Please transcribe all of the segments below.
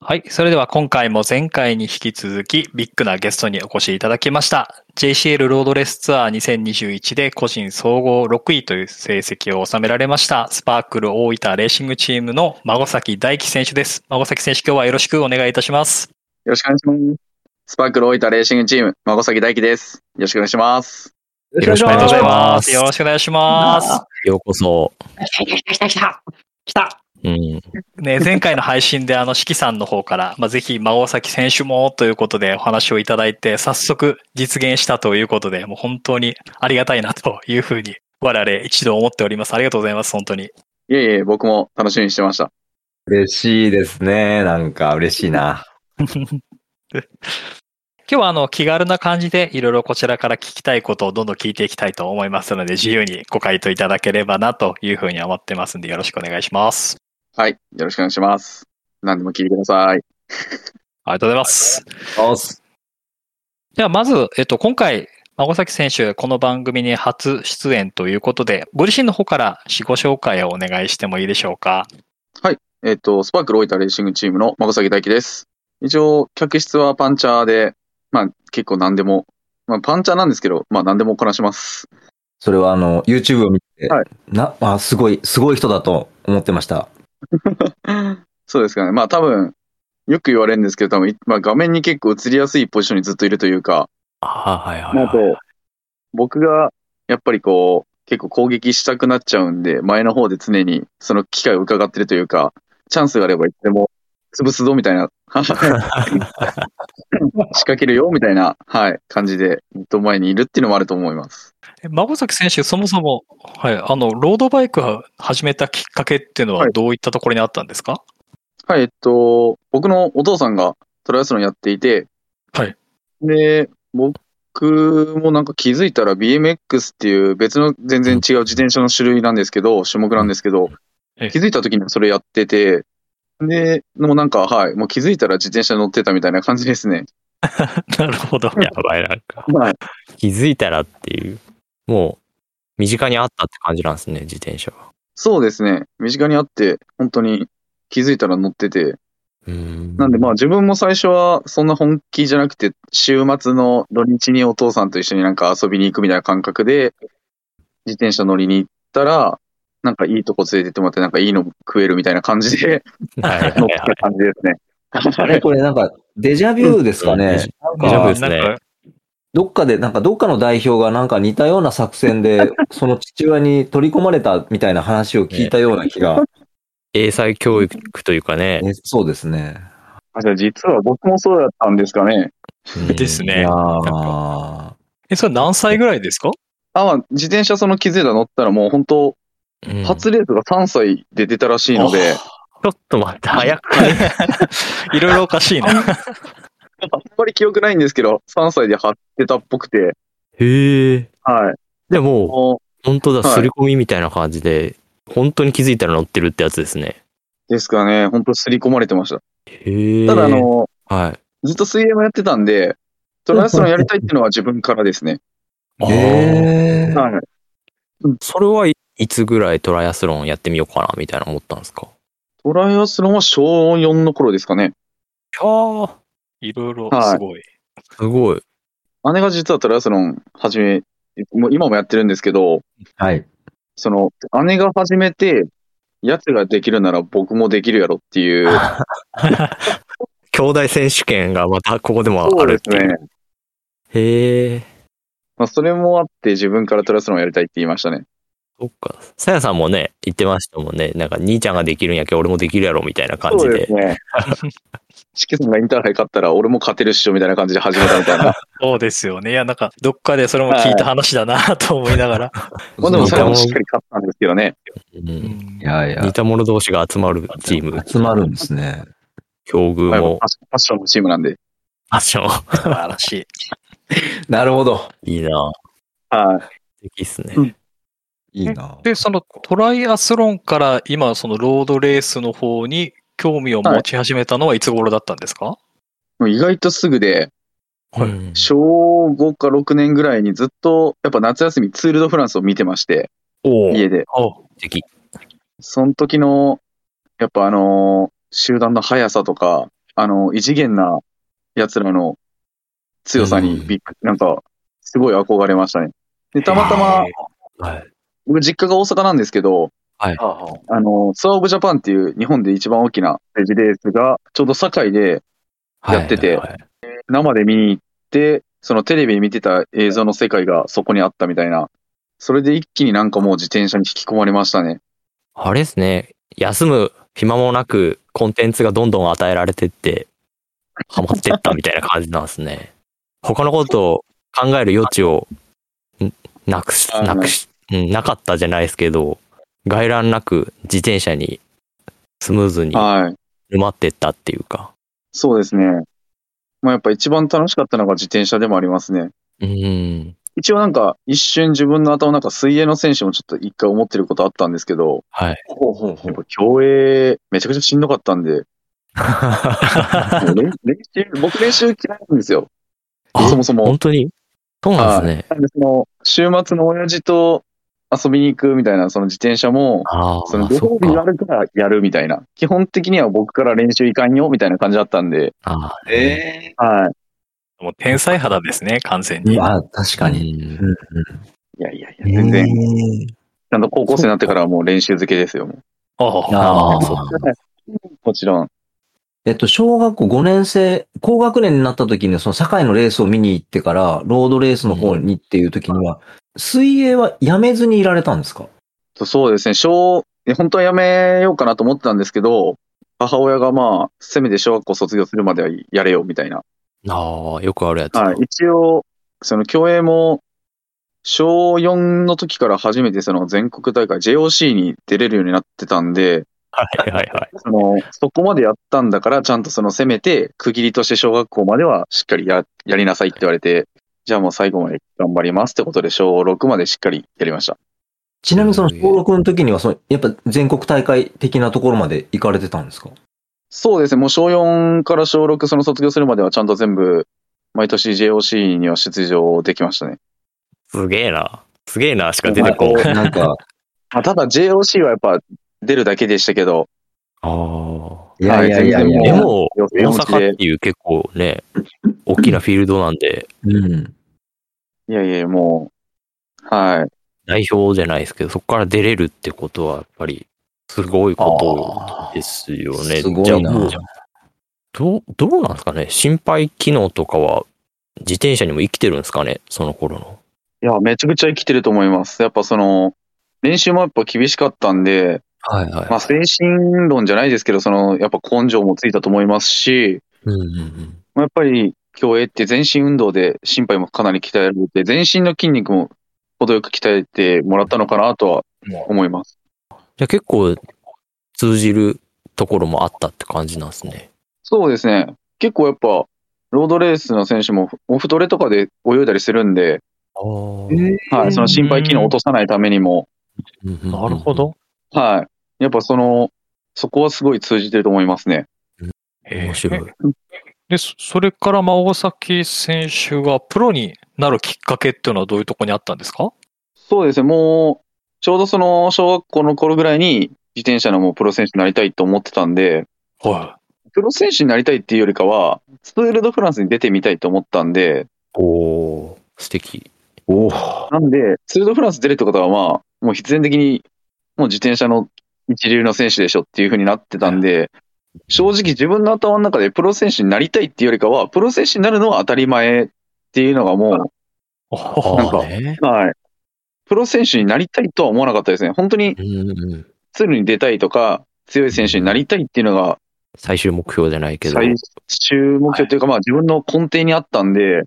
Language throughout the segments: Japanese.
はい。それでは今回も前回に引き続きビッグなゲストにお越しいただきました。JCL ロードレースツアー2021で個人総合6位という成績を収められましたスパークル大分レーシングチームの孫崎大輝選手です。孫崎選手今日はよろしくお願いいたします。よろしくお願いします。スパークル大分レーシングチーム、孫崎大輝です。よろしくお願いします。よろしくお願いします。よろしくお願いします。ようこそ。来た来た来た来た来たうん。ね、前回の配信であの、四季さんの方から、まあ、ぜひ、孫崎選手もということでお話をいただいて、早速実現したということで、もう本当にありがたいなというふうに、我々一度思っております。ありがとうございます、本当に。いえいえ、僕も楽しみにしてました。嬉しいですね。なんか嬉しいな。今日はあの、気軽な感じでいろいろこちらから聞きたいことをどんどん聞いていきたいと思いますので、自由にご回答いただければなというふうに思ってますんで、よろしくお願いします。はい。よろしくお願いします。何でも聞いてください。ありがとうございます。では、まず、えっと、今回、孫崎選手、この番組に初出演ということで、ご自身の方から自己紹介をお願いしてもいいでしょうか？えっと、スパークル大分レーシングチームの孫崎大輝です。一応、客室はパンチャーで、まあ結構何でも、まあパンチャーなんですけど、まあ何でもこなします。それはあの、YouTube を見て、はいな、あ、すごい、すごい人だと思ってました。そうですかね。まあ多分、よく言われるんですけど、多分、まあ画面に結構映りやすいポジションにずっといるというか、ああ、はいはい、はい。と、僕が、やっぱりこう、結構攻撃したくなっちゃうんで、前の方で常にその機会を伺ってるというか、チャンスがあればいつでも潰すぞみたいな、仕掛けるよみたいな、はい、感じで、ずっと前にいるっていうのもあると思います。え孫崎選手、そもそも、はい、あの、ロードバイクを始めたきっかけっていうのははい。どういったところにあったんですか、はい、えっと、僕のお父さんがトライアスロンやっていて、はい。で、僕もなんか気づいたら BMX っていう別の全然違う自転車の種類なんですけど、種目なんですけどええ、気づいた時にそれやってて、で、もうなんか、はい、もう気づいたら自転車乗ってたみたいな感じですね。なるほど。やばい、なんか。はい。気づいたらっていう、もう、身近にあったって感じなんですね、自転車が。そうですね。身近にあって、本当に気づいたら乗ってて。うん。なんでまあ自分も最初はそんな本気じゃなくて、週末の土日にお父さんと一緒になんか遊びに行くみたいな感覚で、自転車乗りに行ったら、なんかいいとこ連れてってもらって、なんかいいの食えるみたいな感じではいはい乗っ。た感じですね。あれこれなんか、デジャビューですかね？うんデジャブかですねどっかで、なんかどっかの代表がなんか似たような作戦で、その父親に取り込まれたみたいな話を聞いたような気が。英才教育というかね。ねそうですね。あじゃあ実は僕もそうだったんですかね。うんですねえ、それ何歳ぐらいですか？あ、まあ自転車その気づいたら乗ったらもう本当、うん初レースが3歳で出たらしいので、ちょっと待って、早く。いろいろおかしいな。あんまり記憶ないんですけど、3歳で張ってたっぽくて、へえ。はい。でも、も本当だ、はいすり込みみたいな感じで、本当に気づいたら乗ってるってやつですね。うですかね、本当刷り込まれてました。へえ。ただあ、の、はい。ずっと水泳もやってたんで、トライアスロンやりたいっていうのは自分からですね。へーはい。それはいいつぐらいトライアスロンやってみようかなみたいな思ったんですか？トライアスロンは小4の頃ですかね。ああ、いろいろはいすごい。すごい。姉が実はトライアスロン始め、もう今もやってるんですけど、はい。その、姉が始めて、やつができるなら僕もできるやろっていう。兄弟選手権がまたここでもそうですあるっていう。ね。へえ。まあ、それもあって自分からトライアスロンやりたいって言いましたね。そっか。さやさんもね、言ってましたもんね。なんか、兄ちゃんができるんやけど俺もできるやろみたいな感じで。ね。チキさんがインターハイ勝ったら俺も勝てるっしょみたいな感じで始めたみたいな。そうですよね。いや、なんか、どっかでそれも聞いた話だなと思いながら。ま あでも最後もしっかり勝ったんですけどね。うんいやいや似、た者同士が集まるチーム。集まるんですね。境遇まあファもッションのチームなんで。ファッション。素晴らしい。なるほど。いいなはい。素敵っすね。うんいいな。で、そのトライアスロンから今、そのロードレースの方に興味を持ち始めたのはいつ頃だったんですか、もう意外とすぐで、はいうん小5か6年ぐらいにずっと、やっぱ夏休みツール・ド・フランスを見てまして、お家で。お素敵。その時の、やっぱあのー集団の速さとか、あの、異次元な奴らの強さにびっくなんか、すごい憧れましたね。で、たまたま、はい。僕実家が大阪なんですけど、はい。はあの、ツアーオブジャパンっていう日本で一番大きなレジレースが、ちょうど堺でやっててはいはい生で見に行って、そのテレビで見てた映像の世界がそこにあったみたいな。それで一気になんかもう自転車に引き込まれましたね。あれですね。休む暇もなくコンテンツがどんどん与えられてって、ハマってったみたいな感じなんですね。他のことを考える余地をんなくし、なくし、うん、なかったじゃないですけど、外乱なく自転車にスムーズにはい。埋まってったっていうか。そうですね。まあやっぱ一番楽しかったのが自転車でもありますね。うん。一応なんか一瞬自分の頭の中水泳の選手もちょっと一回思ってることあったんですけど、はい。ほうほうほうやっぱ競泳めちゃくちゃしんどかったんで、練練習、僕練習嫌いなんですよ。あそもそも。本当に？そうなんですね。なんでその、週末の親父と遊びに行くみたいな、その自転車も、ああ、その、ご褒美があか。るからやるみたいな。基本的には僕から練習行かんよ、みたいな感じだったんで、ああ、えはい。もう天才肌ですね、完全に。えあ、確かに。に。うんいやいやいや、全然、然。ちゃんと高校生になってからはもう練習漬けですよ、もうあああそうもちろん。えっと、小学校5年生、高学年になった時に、その堺のレースを見に行ってから、ロードレースの方にっていう時には、水泳はやめずにいられたんですか？そうですね、小、本当はやめようかなと思ってたんですけど、母親がまあ、せめて小学校卒業するまではやれよ、みたいな。ああ、よくあるやつだ。はい。一応、その競泳も、小4の時から初めてその全国大会 JOC に出れるようになってたんで、はいはいはい。その、そこまでやったんだから、ちゃんとそのせめて、区切りとして小学校まではしっかりや、やりなさいって言われて、じゃあもう最後まで頑張りますってことで、小6までしっかりやりました。ちなみにその小6の時には、その、やっぱ全国大会的なところまで行かれてたんですか？そうですね、もう小4から小6、その卒業するまではちゃんと全部、毎年 JOC には出場できましたね。すげえな。すげえなしか出てこない。なんか、まあ、ただ JOC はやっぱ出るだけでしたけど、ああ。いやいやいやいや、はいでも、よ大阪っていう結構ね、大きなフィールドなんで、うん。いやいや、もう、はい。代表じゃないですけど、そこから出れるってことは、やっぱり、すごいことですよね。すごいなどう、どうなんですかね？心肺機能とかは、自転車にも生きてるんですかね？その頃の。いや、めちゃくちゃ生きてると思います。やっぱその、練習もやっぱ厳しかったんで、はいはいまあ精神論じゃないですけど、その、やっぱ根性もついたと思いますし、うんうんうん。まあやっぱり競泳って全身運動で心肺もかなり鍛えられて、全身の筋肉も程よく鍛えてもらったのかなとは思います。じゃあ結構、通じるところもあったって感じなんですね。そうですね。結構やっぱ、ロードレースの選手もオフトレとかで泳いだりするんで。はい、その心肺機能を落とさないためにも、なるほ。ど。はい。やっぱその、そこはすごい通じてると思いますね。面白い。で、そそれから、まあ、大崎選手がプロになるきっかけっていうのはどういうところにあったんですか？そうですね。もう、ちょうどその小学校の頃ぐらいに自転車のもうプロ選手になりたいと思ってたんで、はプロ選手になりたいっていうよりかは、ツール・ド・フランスに出てみたいと思ったんで、おおー素敵。おなんで、ツール・ド・フランス出るってことはまあ、もう必然的に、もう自転車の一流の選手でしょっていう風になってたんで、正直自分の頭の中でプロ選手になりたいっていうよりかは、プロ選手になるのは当たり前っていうのがもい。なんかはい。プロ選手になりたいとは思わなかったですね。本当に。ツールに出たいとか、強い選手になりたいっていうのが最終目標じゃないけど。最終目標というか、まあ自分の根底にあったんで、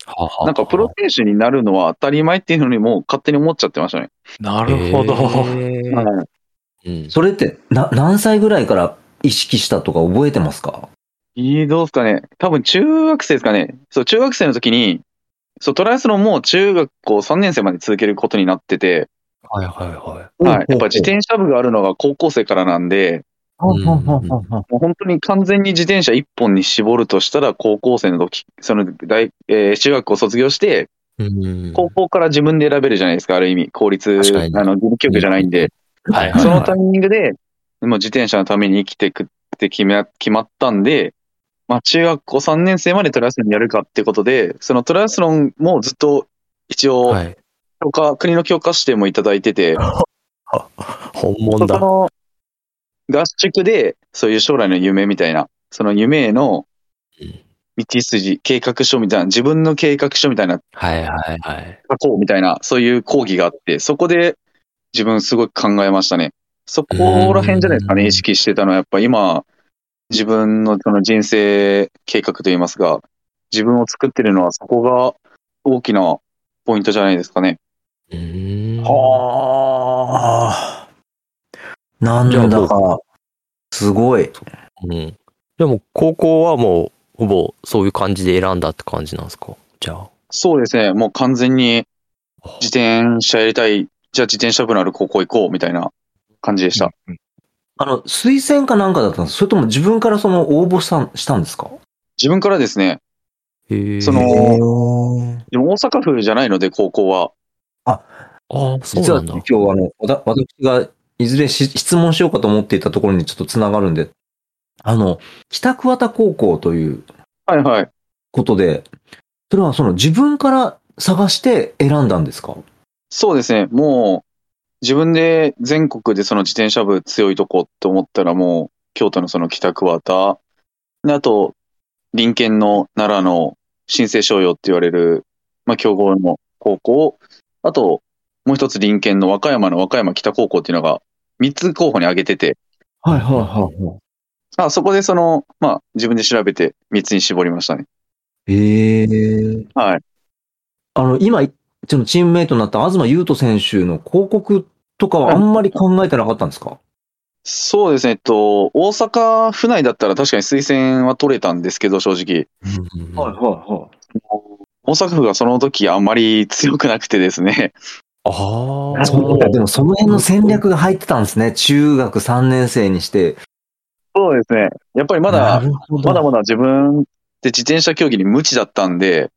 なんかプロ選手になるのは当たり前っていうのにもう勝手に思っちゃってましたね。なるほど。はいうんそれって、な、何歳ぐらいから意識したとか覚えてますか？いい、どうですかね。多分中学生ですかね。そう、中学生の時に、そう、トライアスロンも中学校3年生まで続けることになってて、はいはいははい。やっぱ自転車部があるのが高校生からなんで、うんもう本当に完全に自転車一本に絞るとしたら高校生の時、その大、えー中学校卒業して、高校から自分で選べるじゃないですか、ある意味。公立、あの、義務教育じゃないんで。はいはいそのタイミングで、もう自転車のために生きていくって決め、決まったんで、まあ中学校3年生までトライアスロンやるかってことで、そのトライアスロンもずっと一応、はい。国の教科指定もいただいてて、本物だ。その合宿で、そういう将来の夢みたいな、その夢へのうん道筋、計画書みたいな、自分の計画書みたいな、はいはいはい。書こうみたいな、そういう講義があって、そこで自分すごい考えましたね。そこら辺じゃないですかね、うん意識してたのは、やっぱ今、自分のその人生計画といいますか、自分を作ってるのはそこが大きなポイントじゃないですかね。うーん。はあ。なんだか、すごい。うん。でも、高校はもう、ほぼそういう感じで選んだって感じなんですか？じゃあ。そうですね、もう完全に自転車やりたい、じゃあ自転車部のある高校行こうみたいな感じでした。うんあの、推薦かなんかだったんですそれとも自分からその応募したしたんですか？自分からですね。そのでも大阪府じゃないので、高校は。ああ、そう実は。今日あの、私がいずれし質問しようかと思っていたところにちょっとつながるんで、あの、北桑田高校というはいはい。ことで、それはその自分から探して選んだんですか？そうですね、もう自分で全国でその自転車部強いとこって思ったらもう京都のその北桑田、であと隣県の奈良の新生商用って言われる、まあ、強豪の高校、あともう一つ隣県の和歌山の和歌山北高校っていうのが3つ候補に挙げてて、はいはいはい。あそこでその、まあ自分で調べて3つに絞りましたね。ええはい。あの、今、ちょっとチームメイトになった東優斗選手の広告とかはあんまり考えてなかったんですか？そうですね、えっと、大阪府内だったら確かに推薦は取れたんですけど、正直。うんうんうんはいはい。大阪府がその時あんまり強くなくてですね。ああ。でもその辺の戦略が入ってたんですね。中学3年生にして。そうですね。やっぱりまなだ、まだまだ自分で自転車競技に無知だったんで、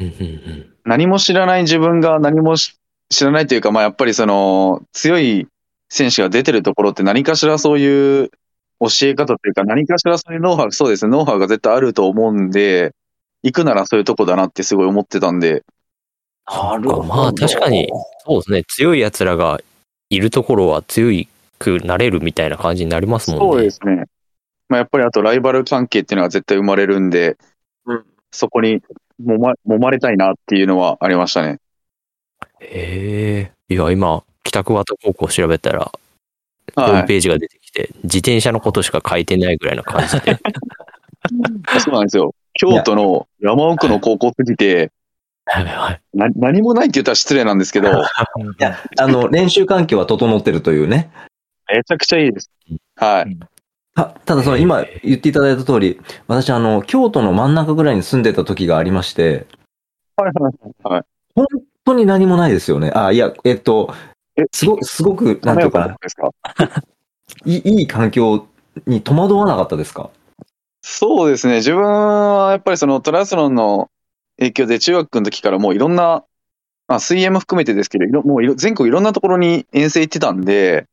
うんうんうん何も知らない自分が何もし知らないというか、まあやっぱりその強い選手が出てるところって何かしらそういう教え方というか何かしらそういうノウハウ、そうですね、ノウハウが絶対あると思うんで、行くならそういうとこだなってすごい思ってたんで、なるほどまあ確かにそうですね。強い奴らがいるところは強くなれるみたいな感じになりますもんね。そうですね。まあやっぱりあとライバル関係っていうのは絶対生まれるんで、うんそこに揉ま揉まれたいなっていうのはありましたね。へえ。いや、今、北桑田高校調べたら、ホーはい。ムページが出てきて、自転車のことしか書いてないぐらいの感じで。そうなんですよ。京都の山奥の高校すぎて。な何もないって言ったら失礼なんですけど、あの、練習環境は整ってるというね。めちゃくちゃいいです。はい。たただその今言っていただいた通り、私あの、京都の真ん中ぐらいに住んでた時がありまして、はいはいはい。本当に何もないですよね。あ、いや、えっと、え、すご、すごく、なんていうかな、ですか？いいいい環境に戸惑わなかったですか？そうですね。自分はやっぱりそのトライアスロンの影響で中学の時からもういろんな、まあ水泳も含めてですけど、いろもういろ全国いろんなところに遠征行ってたんで、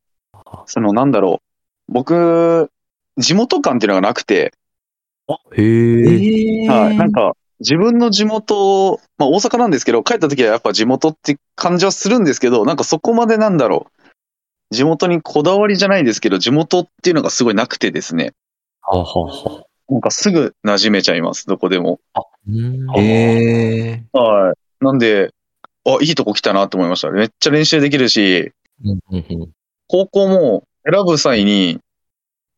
そのなんだろう。僕、地元感っていうのがなくて、へえ。えはい。なんか、自分の地元、まあ大阪なんですけど、帰った時はやっぱ地元って感じはするんですけど、なんかそこまでなんだろう。地元にこだわりじゃないですけど、地元っていうのがすごいなくてですね。はあはあはあなんかすぐ馴染めちゃいます、どこでも。うんえはい。なんで、あ、いいとこ来たなと思いました。めっちゃ練習できるし、高校も選ぶ際に、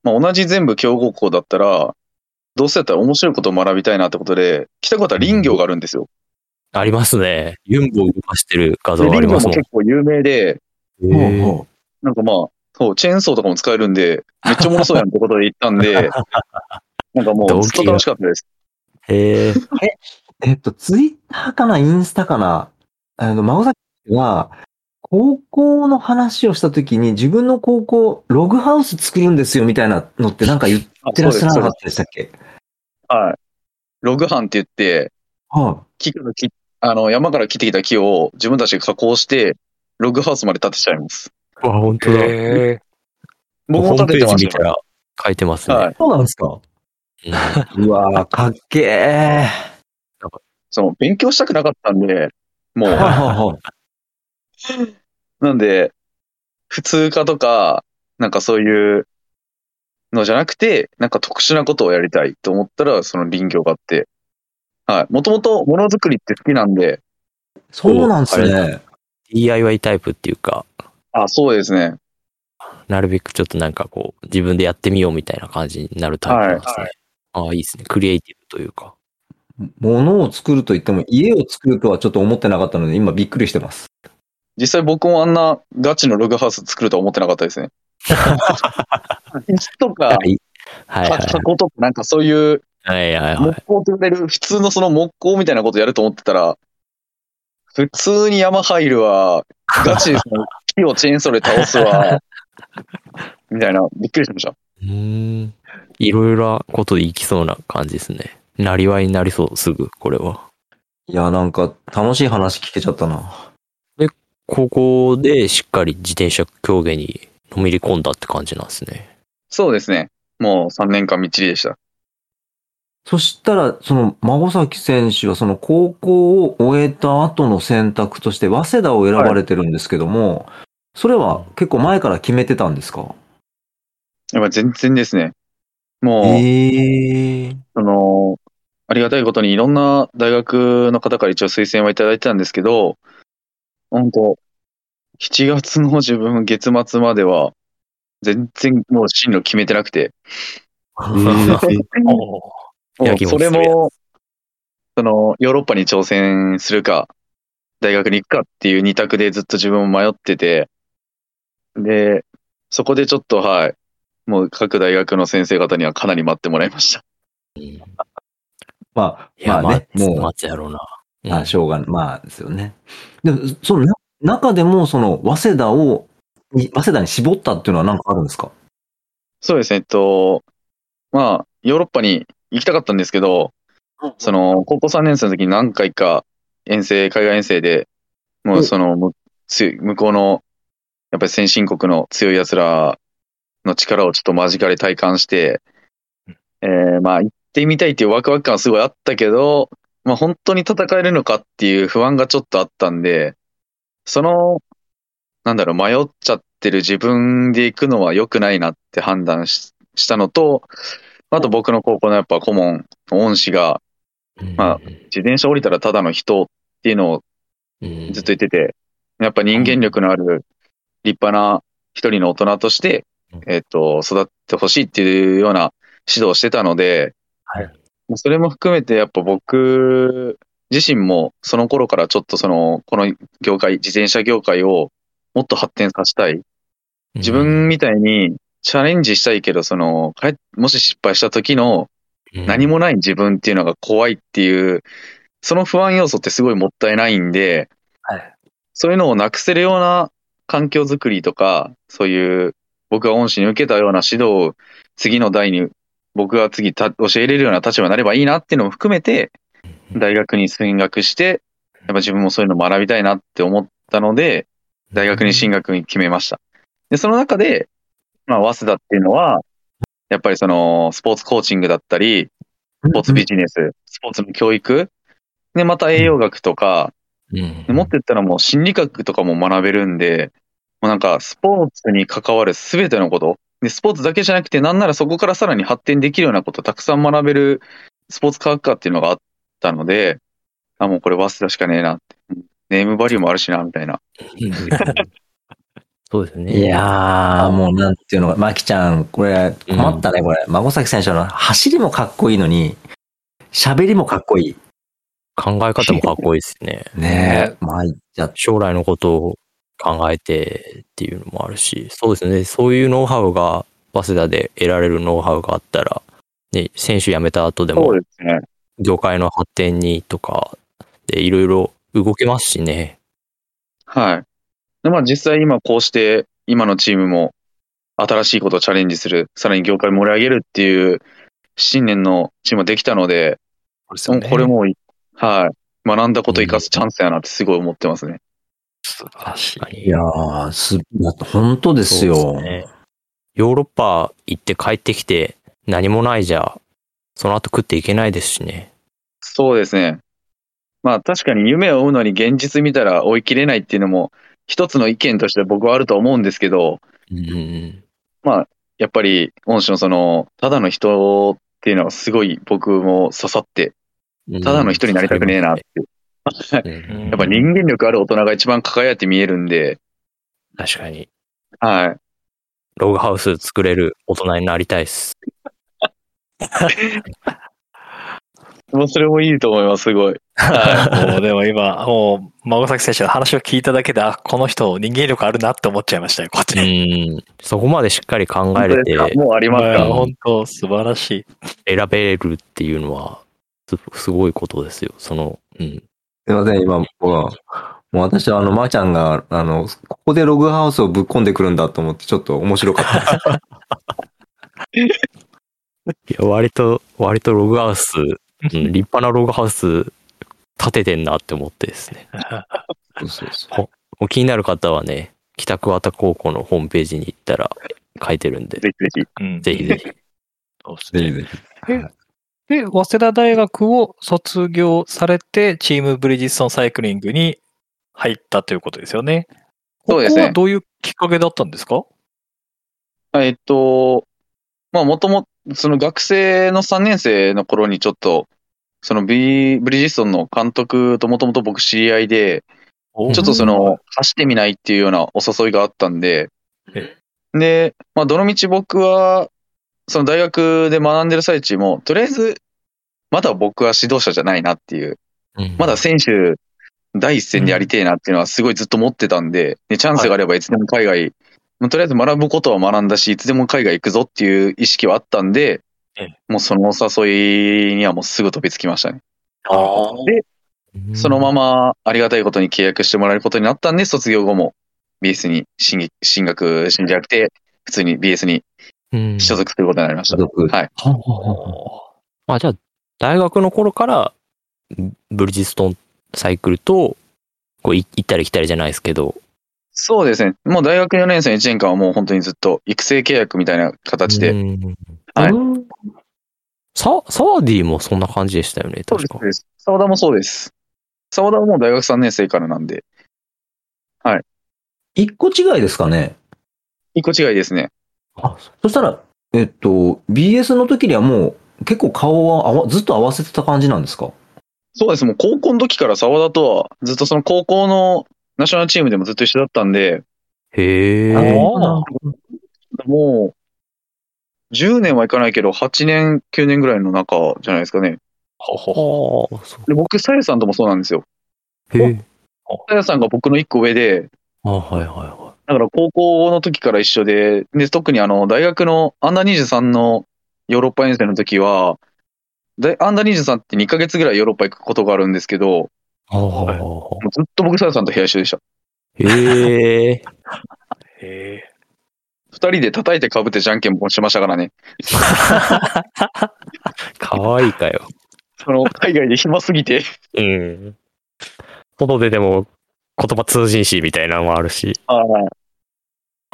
まあ、同じ全部強豪校だったら、どうせやったら面白いことを学びたいなってことで、北方は林業があるんですよ。ありますね。ユンボを動かしてる画像ありますもん。結構有名で、なんかまあ、そう、チェーンソーとかも使えるんで、めっちゃおもろそうやんってことで行ったんで、なんかもうずっと楽しかったです。へえ。うえっと、ツイッターかなインスタかなあの、孫崎が、高校の話をしたときに自分の高校、ログハウス作るんですよみたいなのってなんか言ってらっしゃらなかったでしたっけ？はい。ログハンって言って、は木から木、あの、山から切ってきた木を自分たちで加工して、ログハウスまで建てちゃいます。あ、本当だ。へ僕も建ててましたた。ら書いてますね。はいい。そうなんですか？うんうわーかっけえ。その、勉強したくなかったんで、もう、はいはいはい。なんで、普通科とか、なんかそういうのじゃなくて、なんか特殊なことをやりたいと思ったら、その林業があって、はい。もともとものづくりって好きなんで、そうなんですね。DIY タイプっていうか、あ、そうですね。なるべくちょっとなんかこう、自分でやってみようみたいな感じになるタイプなんですね。ああ、いいですね。クリエイティブというか。物を作ると言っても、家を作るとはちょっと思ってなかったので、今びっくりしてます。実際僕もあんなガチのログハウス作るとは思ってなかったですね。石とか、はいはいはい。箱とか、なんかそういうはいはいは木工と呼ばれる普通のその木工みたいなことやると思ってたら、普通に山入るわ、ガチでその木をチェーンソーで倒すわ、みたいな、びっくりしました。いろいろなことでいきそうな感じですね。なりわいになりそう、すぐ、これは。いや、なんか楽しい話聞けちゃったな。高校でしっかり自転車競技にのめり込んだって感じなんですね。そうですね。もう3年間みっちりでした。そしたら、その、孫崎選手はその高校を終えた後の選択として、早稲田を選ばれてるんですけども、それは結構前から決めてたんですか？やっぱ全然ですね。もう、ええその、ありがたいことにいろんな大学の方から一応推薦はいただいてたんですけど、本当7月の自分月末までは、全然もう進路決めてなくて、それも、その、ヨーロッパに挑戦するか、大学に行くかっていう二択でずっと自分も迷ってて、で、そこでちょっと、はい、もう各大学の先生方にはかなり待ってもらいました。まあ、いや、まあね、まあ、もう、待つやろうな。うん。あ、しょうが。まあ、ですよね。でも、そのな中でも、その、早稲田を、に早稲田に絞ったっていうのは何かあるんですか？そうですね、えっと、まあ、ヨーロッパに行きたかったんですけど、その、高校3年生の時に何回か遠征、海外遠征で、もうその、むつ向こうの、やっぱり先進国の強い奴らの力をちょっと間近で体感して、えー、まあ、行ってみたいっていうワクワク感はすごいあったけど、まあ、本当に戦えるのかっていう不安がちょっとあったんで、その、なんだろう、迷っちゃってる自分で行くのは良くないなって判断ししたのと、あと僕の高校のやっぱ顧問の恩師が、うん。まあ自転車降りたらただの人っていうのをうん。ずっと言ってて、やっぱ人間力のある立派な一人の大人としてうん、えっと、育ってほしいっていうような指導をしてたので、はいそれも含めてやっぱ僕自身もその頃からちょっとその、この業界、自転車業界をもっと発展させたい。自分みたいにチャレンジしたいけど、その、もし失敗した時の何もない自分っていうのが怖いっていう、その不安要素ってすごいもったいないんで、はい。そういうのをなくせるような環境づくりとか、そういう僕が恩師に受けたような指導を次の代に僕が次た教えれるような立場になればいいなっていうのも含めて、大学に進学して、やっぱ自分もそういうの学びたいなって思ったので、大学に進学に決めました。で、その中で、まあ、早稲田っていうのは、やっぱりその、スポーツコーチングだったり、スポーツビジネス、スポーツの教育、で、また栄養学とか、うんでもっと言ったらもう心理学とかも学べるんで、もうなんかスポーツに関わるすべてのこと、で、スポーツだけじゃなくて、なんならそこからさらに発展できるようなことたくさん学べるスポーツ科学科っていうのがあったので、あ、もうこれ早稲田しかねえなって。ネームバリューもあるしな、みたいな。そうですね。いやー、もうなんていうのか、まきちゃん、これ、困ったね、これ。孫崎選手の走りもかっこいいのに、喋りもかっこいい。考え方もかっこいいですね。ねえ、参っちゃっ将来のことを考えてっていうのもあるし、そうですね。そういうノウハウが、早稲田で得られるノウハウがあったら、ね、選手辞めた後でも。業界の発展にとか、で、いろいろ動けますしね。はい。で、まあ実際今こうして、今のチームも新しいことをチャレンジする、さらに業界盛り上げるっていう信念のチームができたので、ねこれもはい。学んだことを生かすチャンスやなってすごい思ってますね。素晴らしい。確かにいやー、す、本当ですよ。ねヨーロッパ行って帰ってきて何もないじゃその後食っていけないですしね。そうですね。まあ確かに夢を追うのに現実見たら追い切れないっていうのも一つの意見として僕はあると思うんですけど、うん。やっぱり恩師のその、ただの人っていうのはすごい僕も刺さって、ただの人になりたくねえなって。うんやっぱ人間力ある大人が一番輝いて見えるんで、確かに。はい。ログハウス作れる大人になりたいっす。もうそれもいいと思います、すごい。は もうでも今、もう、孫崎選手の話を聞いただけで、あ、この人人間力あるなって思っちゃいましたよ、こっちうに。ん。そこまでしっかり考えれてもうありますか？まあ本当素晴らしい。選べるっていうのは、すすごいことですよ。その、うん。すいません、今、僕は、もう私はあの、まーちゃんが、あの、ここでログハウスをぶっ込んでくるんだと思って、ちょっと面白かったです。いや、割と、割とログハウス、うん、立派なログハウス建ててんなって思ってですね。そうそうそうもう気になる方はね、北桑田高校のホームページに行ったら書いてるんで、ぜひぜひ。うんぜひぜひ。そうですねぜひぜひ。で、早稲田大学を卒業されて、チームブリヂストンサイクリングに入ったということですよね。そうですね。ここはどういうきっかけだったんですか？えっと、まあもともその学生の3年生の頃にちょっと、そのビブリヂストンの監督ともともと僕知り合いで、ちょっとその、走ってみないっていうようなお誘いがあったんでえ、で、まあどの道僕は、その大学で学んでる最中も、とりあえず、まだ僕は指導者じゃないなっていう、うん。まだ選手第一線でやりてえなっていうのはすごいずっと持ってたんで、でチャンスがあればいつでも海外、まあとりあえず学ぶことは学んだし、いつでも海外行くぞっていう意識はあったんでええ、もうそのお誘いにはもうすぐ飛びつきましたね。で、うん。そのままありがたいことに契約してもらえることになったんで、卒業後も BS に進撃進学しんじゃなくて、普通に BS にうん。所属することになりました。所属。はい。あ、じゃあ、大学の頃から、ブリヂストンサイクルと、こう、い行ったり来たりじゃないですけど、そうですね。もう大学4年生の1年間はもう本当にずっと育成契約みたいな形で。うんはいうんササワディもそんな感じでしたよね、そう確か。です。沢田もそうです。沢田はもう大学3年生からなんで、一個違いですかね？一個違いですね。あ、そしたら、えっと、BS の時にはもう結構顔はずっと合わせてた感じなんですか？そうです。もう高校の時から沢田とはずっとその高校のナショナルチームでもずっと一緒だったんで、へえ。もう10年はいかないけど8年、9年ぐらいの中じゃないですかね。ほほほ。ああ、そう。で僕、さやさんともそうなんですよ。へえ。さやさんが僕の1個上で、あはいはいはだから高校の時から一緒で、で、特にあの、大学のアンダー23のヨーロッパ遠征の時は、でアンダー23って2ヶ月ぐらいヨーロッパ行くことがあるんですけど。もうずっと僕、さやさんと部屋一緒でした。へえ。へえ。二人で叩いて被ってじゃんけんぽんしましたからね。かわいいかよ。その、海外で暇すぎて、うん。外ででも言葉通じんし、みたいなのもあるし。ああ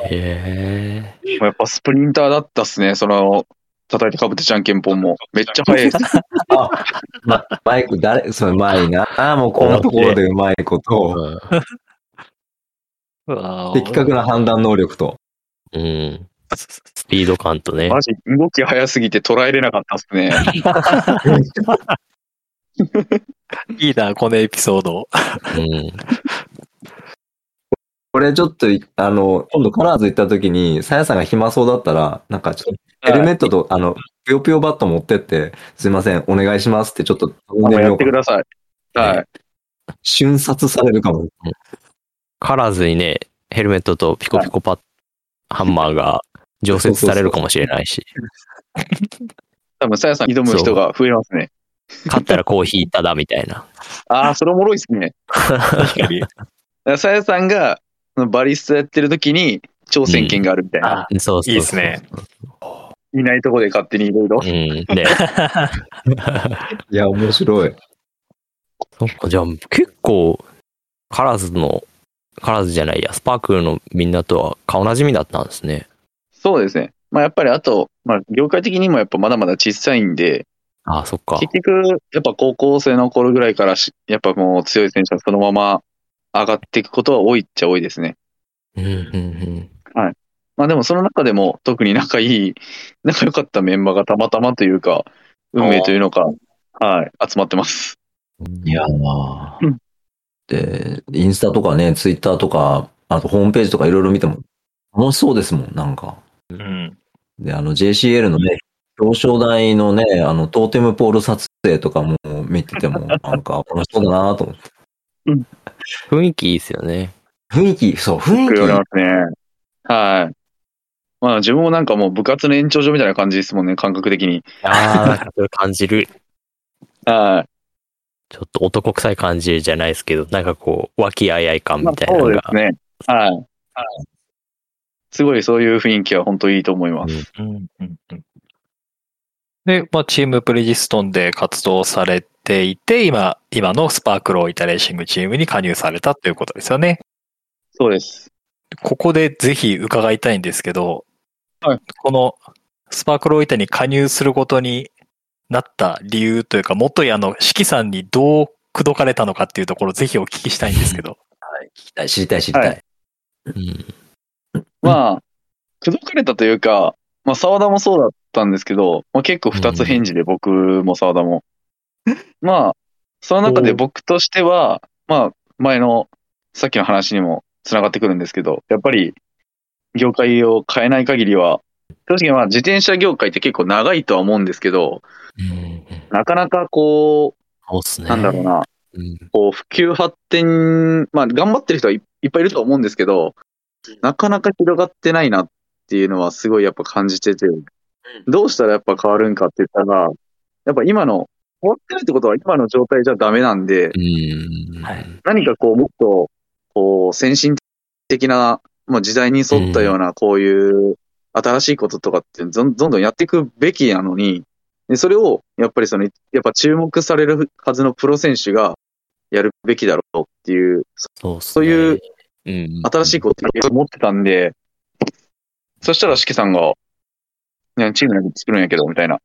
へえ。やっぱスプリンターだったっすね。その、叩いて被ってじゃんけ んぽんも。めっちゃ速いです。あ、ま、マイク、誰、それうまいな。あもうこんなところでうまいこと的確な判断能力と。うん。スピード感とね。マジ、動き速すぎて捉えれなかったっすね。いいな、このエピソード。うん。これちょっと、あの、今度カラーズ行った時に、さやさんが暇そうだったら、なんかちょっと、ヘルメットと、あの、ぷよぷよバット持ってって、すいません、お願いしますってちょっと頼んあやでみようかってください。はい。瞬殺されるかも。カラーズにね、ヘルメットとピコピコパッ、ハンマーが常設されるかもしれないし、多分、さやさん挑む人が増えますね。勝ったらコーヒーただみたいな。ああ、それおもろいっすね。確かに。さやさんが、バリスタやってる時に、挑戦権があるみたいな。あ、そうそうそう。いいですね。いないとこで勝手にいろいろう。ん。ね。いや、面白い。そっか、じゃあ結構、カラーズの、カラーズじゃないや、スパークルのみんなとは顔なじみだったんですね。そうですね。まあやっぱりあと、まあ業界的にもやっぱまだまだ小さいんで、ああ、そっか。結局、やっぱ高校生の頃ぐらいからし、やっぱもう強い選手はそのまま上がっていくことは多いっちゃ多いですね。うん、うん、うん。まあでもその中でも特に仲いい、仲良かったメンバーがたまたまというか、運命というのか、はい、集まってます。いやーうんで、インスタとかね、ツイッターとか、あとホームページとかいろいろ見ても楽しそうですもん、なんか。うん。で、あの JCL のね、表彰台のね、あのトーテムポール撮影とかも見てても、なんか楽しそうだなと思って。雰囲気いいですよね。雰囲気、そう、雰囲気。ますね。はい。まあ自分もなんかもう部活の延長上みたいな感じですもんね、感覚的に。ああ、それ感じる。はい。ちょっと男臭い感じじゃないですけど、なんかこう、和気あいあい感まあみたいなのがそうです。ね。はい。はい。すごいそういう雰囲気は本当いいと思います。うんうんうんで、まあ、チームプレジストンで活動されていて、今、今のスパークローイタレーシングチームに加入されたということですよね。そうです。ここでぜひ伺いたいんですけど、はいこのスパークローイタに加入することになった理由というか、元やの指揮さんにどう口説かれたのかっていうところをぜひお聞きしたいんですけど。聞きたい、知りたい、知りたい。はいうん。まあ、口説かれたというか、まあ沢田もそうだったんですけど、まあ結構二つ返事で僕も沢田も。まあ、その中で僕としては、まあ前のさっきの話にも繋がってくるんですけど、やっぱり業界を変えない限りは、正直まあ自転車業界って結構長いとは思うんですけど、うん。なかなかこそう。なんだろうな、うん。こう普及発展、まあ頑張ってる人はいいっぱいいると思うんですけど、なかなか広がってないなっていうのはすごいやっぱ感じてて、どうしたらやっぱ変わるんかって言ったら、やっぱ今の、変わってないってことは今の状態じゃダメなんで、うん。はい何かこうもっと、こう先進的な、まあ時代に沿ったようなこういう新しいこととかってどんどんどんやっていくべきなのに、でそれをやっぱりその、やっぱ注目されるはずのプロ選手がやるべきだろうっていう、そうね。そういううん。新しいことを思ってたんで、そしたら、しきさんが、ね、チームなんて作るんやけど、みたいな。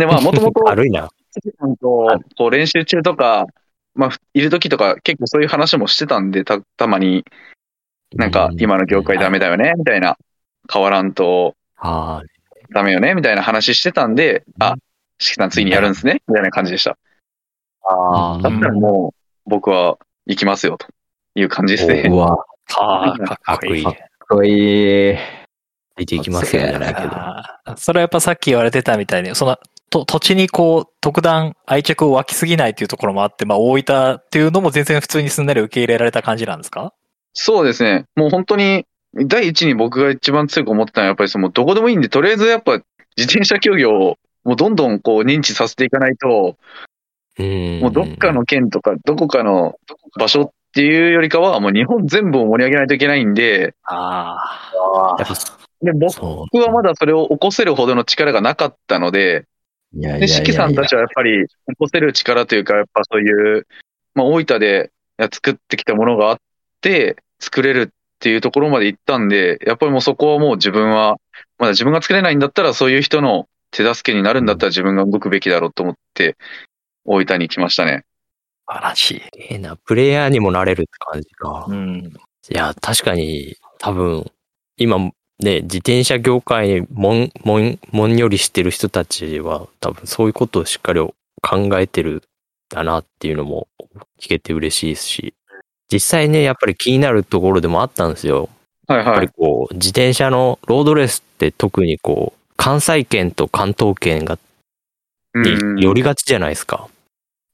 で、まあ、もともと、軽いな。しきさんと、こう、練習中とか、まあ、いる時とか、結構そういう話もしてたんで、た、たまに、なんかう、ん今の業界ダメだよね、みたいな。変わらんとはダメよね、みたいな話してたんで、あ、しきさんついにやるんですね、みたいな感じでした。あうんだったらもう、僕は行きますよ、という感じですね。うわ、ああ、かっこいい。かっこいい。ついていきますよじゃないけど。あーそれはやっぱさっき言われてたみたいに、その、と土地にこう、特段愛着を湧きすぎないっていうところもあって、まあ、大分っていうのも全然普通にすんなり受け入れられた感じなんですか？そうですね。もう本当に、第一に僕が一番強く思ってたのは、やっぱりその、どこでもいいんで、とりあえずやっぱ、自転車競技を、もうどんどんこう認知させていかないと、うん。もうどっかの県とか、どこかの場所っていうよりかは、もう日本全部を盛り上げないといけないんで、ああ。で、僕。はまだそれを起こせるほどの力がなかったので、で、四季さんたちはやっぱり起こせる力というか、やっぱそういう、まあ大分で作ってきたものがあって、作れるっていうところまで行ったんで、やっぱりもうそこはもう自分は、まだ自分が作れないんだったら、そういう人の手助けになるんだったら自分が動くべきだろうと思って、大分に来ましたね。素晴らしい。ええな、プレイヤーにもなれるって感じか。うん。いや、確かに、多分、今、ね、自転車業界にもん、もん、もんよりしてる人たちは、多分そういうことをしっかり考えてるんだなっていうのも聞けて嬉しいですし、実際ね、やっぱり気になるところでもあったんですよ。やっぱりはいはい。こう、自転車のロードレースって特にこう、関西圏と関東圏が、うんに寄りがちじゃないですか。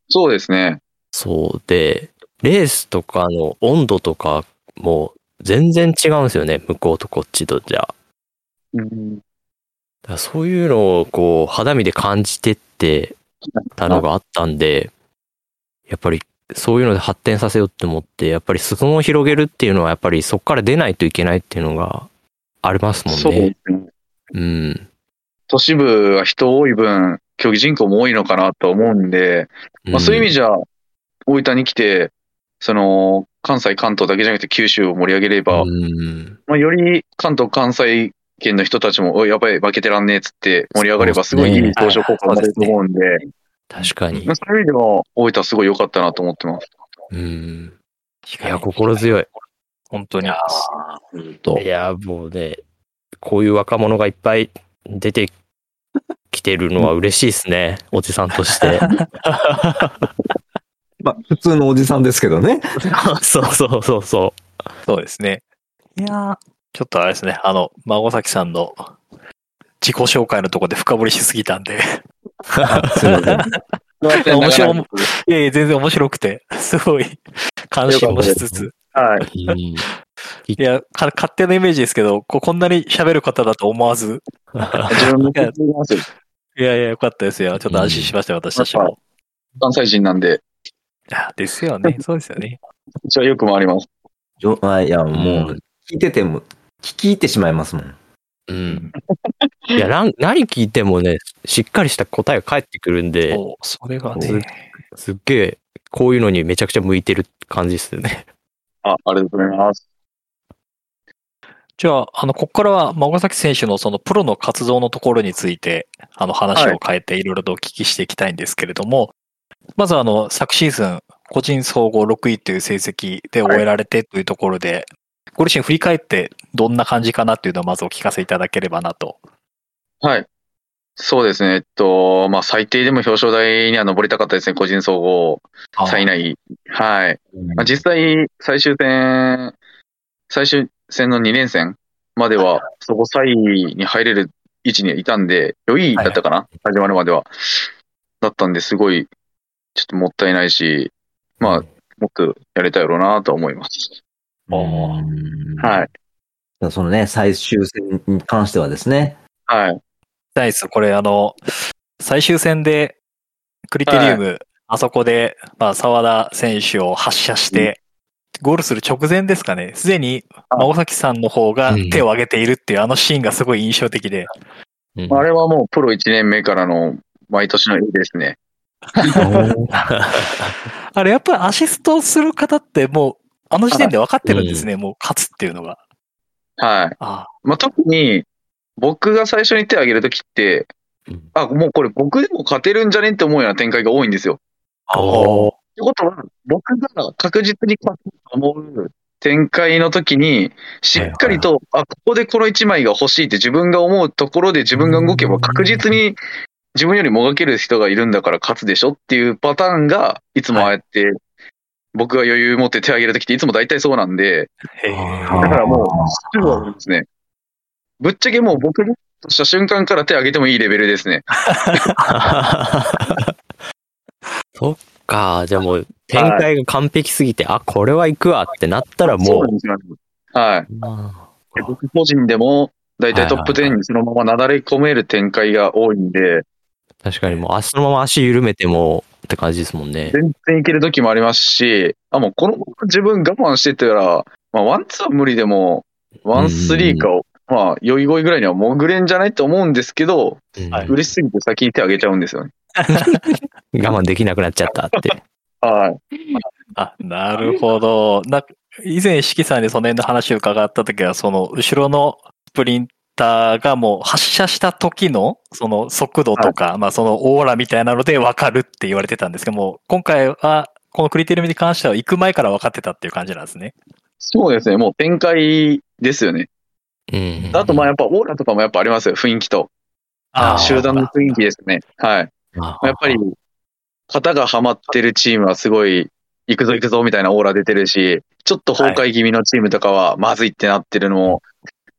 そうですね。そうで、レースとかの温度とかも全然違うんですよね。向こうとこっちとじゃ。うんだそういうのをこう肌身で感じてってたのがあったんで、やっぱりそういうので発展させようって思って、やっぱり裾野を広げるっていうのはやっぱりそこから出ないといけないっていうのがありますもんそうでね。すね。うん。都市部は人多い分、競技人口も多いのかなと思うんで、まあ、そういう意味じゃ、大分に来て、その、関西、関東だけじゃなくて九州を盛り上げれば、うん。まあ、より関東、関西県の人たちも、おい、やばい、負けてらんねえっつって盛り上がれば、すごいいい相乗効果になると思うんで、確かにまあ。そういう意味では、大分すごい良かったなと思ってます。うん。いや、心強い。本当に。本当いや、もうね、こういう若者がいっぱい出てきてるのは嬉しいですね。おじさんとして。まあ、普通のおじさんですけどね。そうそうそうそそうですね。いやーちょっとあれですね、あの、孫崎さんの自己紹介のところで深掘りしすぎたんで、すいません。面白いいやいや、全然面白くて、すごい関心もしつつ、はい。う。うんいや、か勝手なイメージですけど、ここんなに喋る方だと思わず、自分も聞いてますよ。いやいや、よかったですよ。ちょっと安心しましたよ、私たちも。関西人なんで、いやですよね、そうですよね。一応よく回ります。じょあいや、もう、聞いてても、聞き入ってしまいますもん。うん。いや、なん何聞いてもね、しっかりした答えが返ってくるんで、それがね、すっげえ、こういうのにめちゃくちゃ向いてる感じですよね。あ、ありがとうございます。じゃあ、あの、ここからは、孫崎選手のそのプロの活動のところについて、あの、話を変えていろいろとお聞きしていきたいんですけれども、まずあの、昨シーズン、個人総合6位という成績で終えられてというところで、ご自身振り返ってどんな感じかなっていうのをまずお聞かせいただければなと。はい。そうですね。えっと、まあ、最低でも表彰台には登りたかったですね。個人総合、最内。はい。まあ、実際、最終戦、最終戦の2連戦までは、そこ3位に入れる位置にいたんで、4位だったかな、始まるまでは。だったんで、すごい、ちょっともったいないし、まあ、もっとやれたやろうなとは思います。うんはい。そのね、最終戦に関してはですね。はい。ナイス。これあの、最終戦で、クリテリウム、あそこで、まあ、沢田選手を発射して、ゴールする直前ですかね。すでに、孫崎さんの方が手を挙げているっていうあのシーンがすごい印象的で。うんあれはもうプロ1年目からの毎年の絵ですね。あれ、やっぱりアシストする方ってもう、あの時点で分かってるんですね。もう勝つっていうのが。はい。あまあ、特に、僕が最初に手を挙げるときって、うんあ、もうこれ僕でも勝てるんじゃねって思うような展開が多いんですよ。あ。おーってことは、僕が確実に勝つと思う展開の時に、しっかりと、あ、ここでこの1枚が欲しいって自分が思うところで自分が動けば確実に自分よりもがける人がいるんだから勝つでしょっていうパターンが、いつもああやって、僕が余裕持って手を挙げるときっていつも大体そうなんで、へえ。だからもう、すぐわかりますね。ぶっちゃけもう僕とした瞬間から手を挙げてもいいレベルですね。そっか、じゃあもう展開が完璧すぎて、あ、これは行くわってなったらもう。そうなん、ですよ。はい。僕個人でも、大体トップ10にそのままなだれ込める展開が多いんで、確かにもう足のまま足緩めてもって感じですもんね。全然いける時もありますし、あ、もうこのまま自分我慢してたら、まあ、ワンツーは無理でも、ワンスリーかを、まあ、酔い声ぐらいには潜れんじゃないと思うんですけど、うんはい嬉しすぎて先に手挙げちゃうんですよね。我慢できなくなっちゃったって。はい。あ、なるほど。な以前、四季さんにその辺の話を伺ったときは、その後ろのスプリンターがもう発射した時のその速度とか、まあそのオーラみたいなので分かるって言われてたんですけども、今回はこのクリテリウムに関しては行く前から分かってたっていう感じなんですね。そうですね。もう展開ですよね。うんあと、まあ、やっぱオーラとかもやっぱありますよ。雰囲気と。あー集団の雰囲気ですね。はい。あやっぱり、型がハマってるチームはすごい、行くぞ行くぞみたいなオーラ出てるし、ちょっと崩壊気味のチームとかは、まずいってなってるのを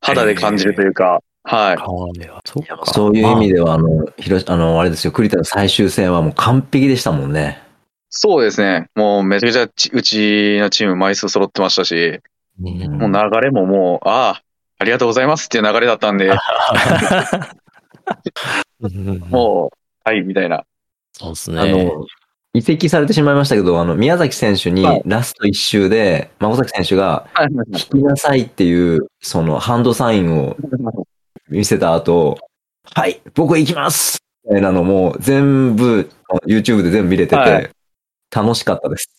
肌で感じるというか、はい。そうかそういう意味では、あの、ひろあの、あれですよ、栗田の最終戦はもう完璧でしたもんね。そうですね。もうめちゃくちゃちうちのチーム枚数揃ってましたし、うんもう流れももう、ああ、ありがとうございますっていう流れだったんで、うん もう、はい、みたいな。そうですあね。の、移籍されてしまいましたけど、あの、宮崎選手にはいラスト1周で、孫崎選手が、はい。引きなさいっていう、その、ハンドサインを見せた後、はい、僕行きますみたいなのも、全部、YouTube で全部見れてて、はい楽しかったです。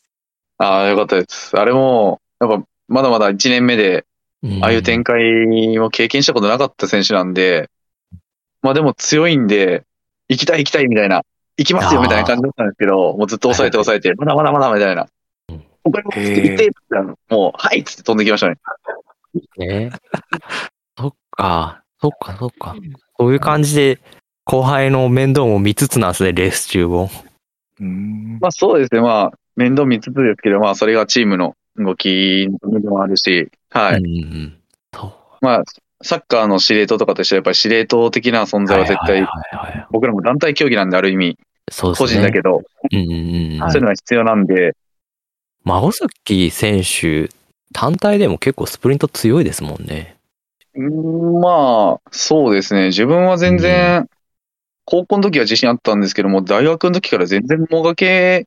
ああ、よかったです。あれも、やっぱ、まだまだ1年目で、うんああいう展開を経験したことなかった選手なんで、まあでも強いんで、行きたい行きたいみたいな、行きますよみたいな感じだったんですけど、もうずっと抑えて抑えて、まだまだまだみたいなうん。他にも行ってもう、はいっつって飛んできましたね。ね。そっか、そっか、そっか。そういう感じで、後輩の面倒も見つつなんですね、レース中も。うん。まあそうですね、まあ面倒見つつですけど、まあそれがチームの動きでもあるし、はい。うん。まあ、サッカーの司令塔とかとしてはやっぱり司令塔的な存在は絶対、僕らも団体競技なんである意味、そうですね。個人だけど、うんうんうん。はいそういうのが必要なんで、孫崎選手、単体でも結構スプリント強いですもんね。うーんまあ、そうですね。自分は全然、高校の時は自信あったんですけども、大学の時から全然もがけ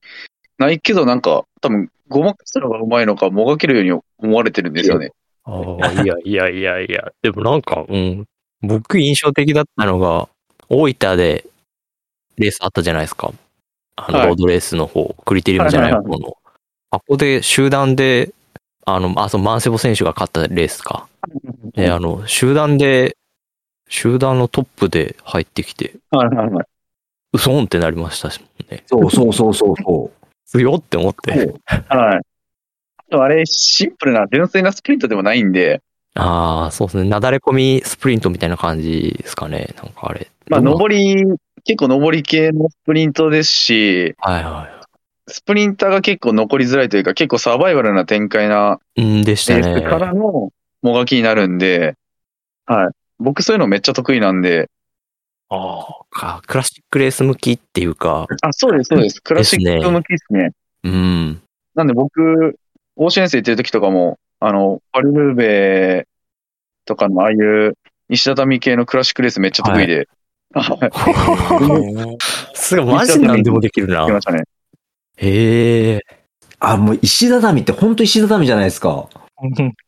ないけど、なんか、多分、ごまかすのがうまいのか、もがけるように思われてるんですよね。ああ、いやいやいやいや。でもなんか、うん。僕印象的だったのが、大分でレースあったじゃないですか。あの、はいロードレースの方、クリテリウムじゃない方の。あここで集団で、あの、あ、そう、マンセボ選手が勝ったレースか。で、あの、集団で、集団のトップで入ってきて、はいはいはい。うそんってなりましたしね。そうそうそうそうそ 強って思って。はい。でもあれ、シンプルな、純粋なスプリントでもないんで、ああ、そうですね。なだれ込みスプリントみたいな感じですかね。なんかあれ。まあ、どう上り、結構上り系のスプリントですし、はいは。スプリンターが結構残りづらいというか、結構サバイバルな展開ないうんでしたね。からのもがきになるんで、はい。僕そういうのめっちゃ得意なんで、ああ。かクラシックレース向きっていうか、あ、そうです、そうです。クラシック向きですね。うん。なんで僕、甲子園生行ってる時とかも、あの、パルルーベとかのああいう石畳系のクラシックレースめっちゃ得意で、はい。すごい、マジで何でもできるな来。ましたね。へえ。う。あ、もう石畳って本当石畳じゃないですか。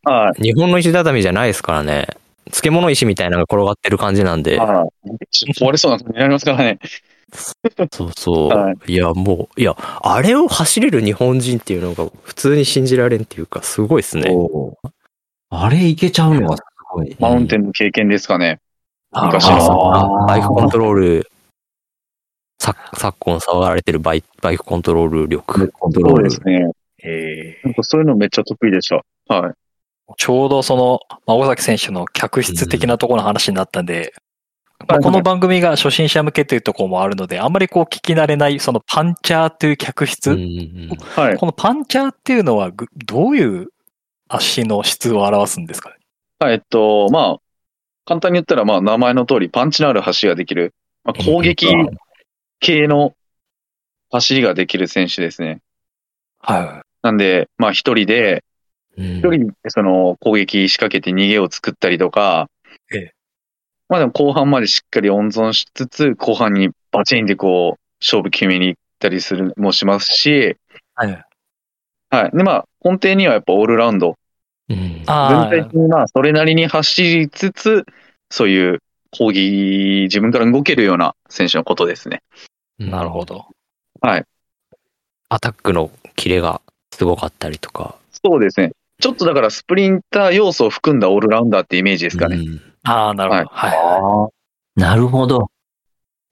はい。日本の石畳じゃないですからね。漬物石みたいなのが転がってる感じなんで。はい。壊れそうな感じになりますからね。そうそう。、はいや、もう、いや、あれを走れる日本人っていうのが普通に信じられんっていうか、すごいですね。あれいけちゃうのがすごい。マウンテンの経験ですかね。昔あの。バイクコントロール、さ昨今騒がれてるバイバイクコントロール力。コントロールそうで。すね。ええなんかそういうのめっちゃ得意でした。はい。ちょうどその、まあ尾崎選手の客室的なところの話になったんで、はいまあこの番組が初心者向けというところもあるので、あんまりこう聞き慣れない、そのパンチャーという客室、うんうんはい。このパンチャーっていうのはぐどういう足の質を表すんですかね？はい、えっと、まあ、簡単に言ったら、まあ、名前の通り、パンチのある走りができる、まあ、攻撃系の走りができる選手ですね。はなんで、まあ、一人で、うん一人でその攻撃仕掛けて逃げを作ったりとか、ええまあでも後半までしっかり温存しつつ、後半にバチンでこう、勝負決めに行ったりする、もしますし、い。はい。はい。で、まあ、根底にはやっぱオールラウンド。うんあ全体的にまあ、それなりに走りつつ、そういう攻撃、自分から動けるような選手のことですね。あ、なるほど。アタックのキレがすごかったりとか。そうですね。ちょっとだからスプリンター要素を含んだオールラウンダーってイメージですかね。うんああ、なるほど。はい。ああ。なるほど。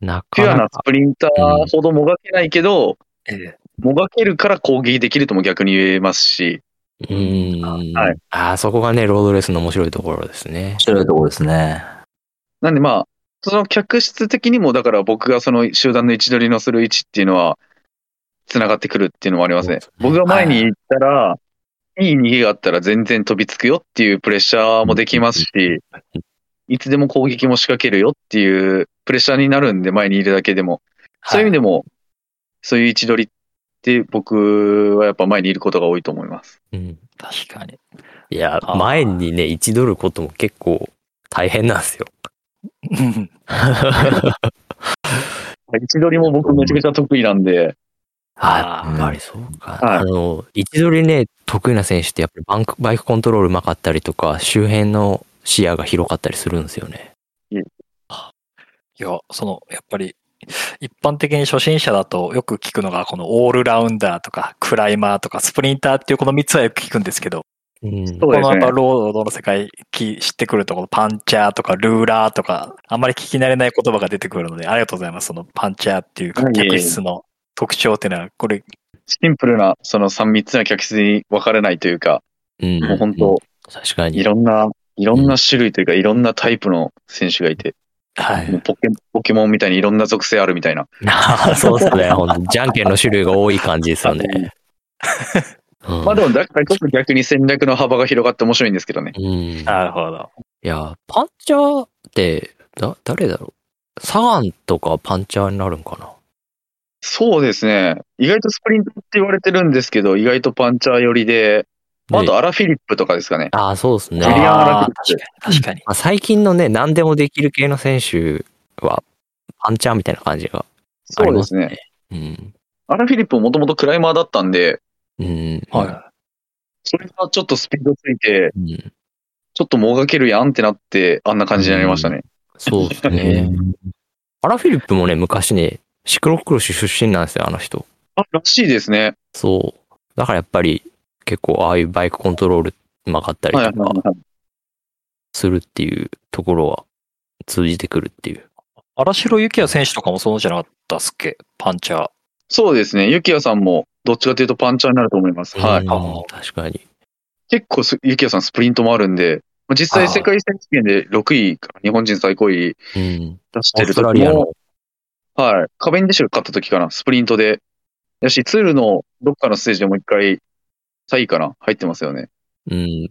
なピュアなかなか。スプリンターほどもがけないけど、ええもがけるから攻撃できるとも逆に言えますし、うん。はいああ、そこがね、ロードレースの面白いところですね面。白いところですね。なんでまあ、その客室的にも、だから僕がその集団の位置取りのする位置っていうのは、繋がってくるっていうのもありますね。僕が前に行ったら、いい逃げがあったら全然飛びつくよっていうプレッシャーもできますし、いつでも攻撃も仕掛けるよっていうプレッシャーになるんで、前にいるだけでも。そういう意味でも、そういう位置取りって僕はやっぱ前にいることが多いと思います。うん。確かに。いや、前にね、一ドルことも結構大変なんですよ。うん位置取りも僕めちゃくちゃ得意なんで、ああやっぱりそうか。はいあの、位置取りね、得意な選手ってやっぱりバンクバイクコントロールうまかったりとか、周辺の視野が広かったりするんですよね。いや、その、やっぱり、一般的に初心者だとよく聞くのが、このオールラウンダーとか、クライマーとか、スプリンターっていうこの3つはよく聞くんですけど、うん。ねこのやっぱ。ロードの世界き知ってくるとこのパンチャーとかルーラーとか、あんまり聞き慣れない言葉が出てくるので、ありがとうございます。そのパンチャーっていう客室の特徴っていうのは、これ、シンプルな、その3、3つの客室に分かれないというか、うん。もう本当、確かに。いろんな、いろんな種類というか、いろんなタイプの選手がいて、はい。ポケポケモンみたいにいろんな属性あるみたいな。ああ、そうですね。本当じゃんけんの種類が多い感じですよね。うんまあでも、だからこそ逆に戦略の幅が広がって面白いんですけどね。うん。なるほど。いや、パンチャーって、だ、誰だろう？サガンとかパンチャーになるんかな？そうですね。意外とスプリントって言われてるんですけど、意外とパンチャー寄りで、まああとアラフィリップとかですかね。ああ、そうですね。ジュリアンアラあーフィリップ確かに。確かに。まあ、最近のね、何でもできる系の選手は、パンチャーみたいな感じがありますすそうでねね。。うん。アラフィリップももともとクライマーだったんで、うん。はそれがちょっとスピードついて、うん。ちょっともがけるやんってなって、あんな感じになりましたね。そうですね。アラフィリップもね、昔ね、シクロクロス出身なんですよ、あの人。あ、らしいですね。そう。だからやっぱり、結構、ああいうバイクコントロールうまかったりとかはい。するっていうところは通じてくるっていう。荒城幸也選手とかもそうじゃなかったっすっけ？パンチャー。そうですね。ゆきやさんも、どっちかというとパンチャーになると思います。はい。うん確かに。結構す、ゆきやさんスプリントもあるんで、まあ実際世界選手権で6位から日本人最高位うん。出してる時ストラリアのも、はい。カベンディッシュが勝った時かな、スプリントで。やし、ツールのどっかのステージでもう一回、3位かな、入ってますよね。うん。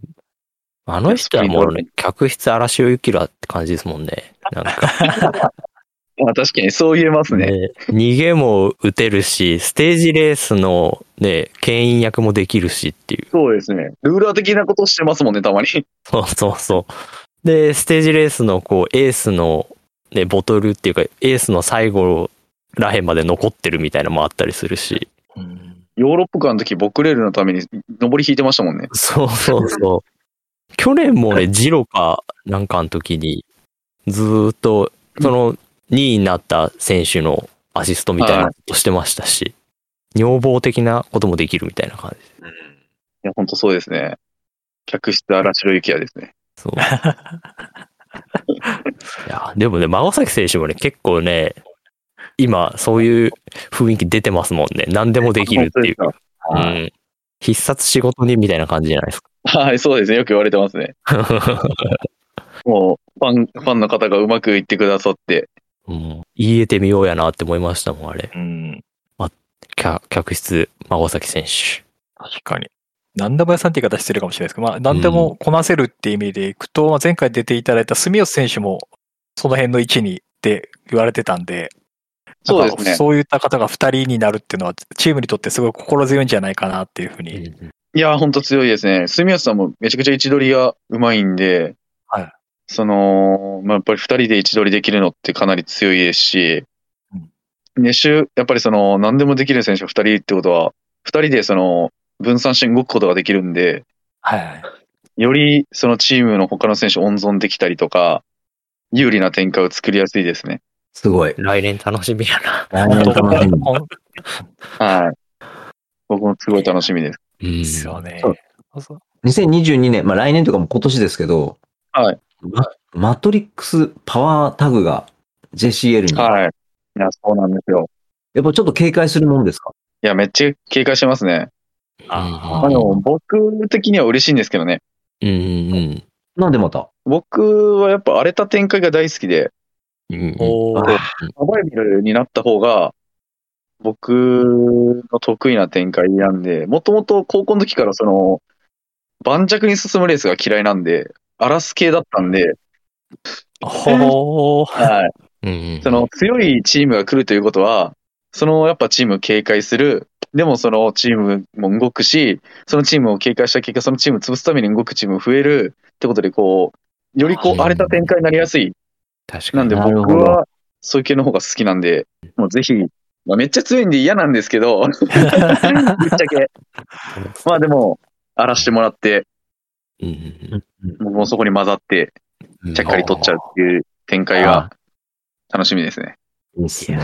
あの人はもうね、客室嵐をゆきらって感じですもんね。なんか、まあ確かにそう言えますね。ね、逃げも打てるし、ステージレースのね、牽引役もできるしっていう。そうですね。ルーラー的なことしてますもんね、たまに。そうそうそう。で、ステージレースのこう、エースのね、ボトルっていうか、エースの最後らへんまで残ってるみたいなのもあったりするし。うんヨーロッパ間の時、ボクレールのために登り引いてましたもんね。そうそうそう。去年もね、ジロかなんかの時に、ずーっと、その2位になった選手のアシストみたいなことしてましたし、女房的なこともできるみたいな感じ。いや、本当そうですね。客室荒城幸也ですね。そう。いや、でもね、孫崎選手もね、結構ね、今、そういう雰囲気出てますもんね。何でもできるっていう。うん。必殺仕事にみたいな感じじゃないですか。かはい、そうですね。よく言われてますね。もう、ファン、ファンの方がうまくいってくださって。うん言えてみようやなって思いましたもん、あれ。うん。客客室、孫崎選手。確かに。何でも屋さんって言い方してるかもしれないですけど、まあ、何でもこなせるっていう意味でいくと、まあ、前回出ていただいた住吉選手も、その辺の位置にって言われてたんで、そうですね。そういった方が2人になるっていうのは、チームにとってすごい心強いんじゃないかなっていうふうに。いや、本当強いですね。住吉さんもめちゃくちゃ位置取りがうまいんで、はい。その、まあ、やっぱり二人で位置取りできるのってかなり強いですし、ね、週、やっぱりその、何でもできる選手が二人ってことは、二人でその、分散して動くことができるんで、はい。よりそのチームの他の選手を温存できたりとか、有利な展開を作りやすいですね。すごい。来年楽しみやな。来年楽しみ本 はい。僕もすごい楽しみです。うん。当ですよねそう。2022年、まあ来年とかも今年ですけど、はい。ママトリックスパワータグが JCL に、はい。いや、そうなんですよ。やっぱちょっと警戒するもんですか？いや、めっちゃ警戒してますね。あまあでも、僕的には嬉しいんですけどね。うんうんなんでまた？僕はやっぱ荒れた展開が大好きで、うん。うんおーサバイバルになった方が、僕の得意な展開なんで、もともと高校の時からその、盤石に進むレースが嫌いなんで、荒らす系だったんで、ほー。はい。その強いチームが来るということは、そのやっぱチームを警戒する。でもそのチームも動くし、そのチームを警戒した結果、そのチームを潰すために動くチーム増えるってことで、こう、よりこう荒れた展開になりやすい。確かに。なんで僕はそういう系の方が好きなんで、もうぜひ、まあ、めっちゃ強いんで嫌なんですけど、ぶっちゃけ。まあでも、荒らしてもらって、うん僕もそこに混ざって、うん。ちゃっかり取っちゃうっていう展開が楽しみですね。いいっすね。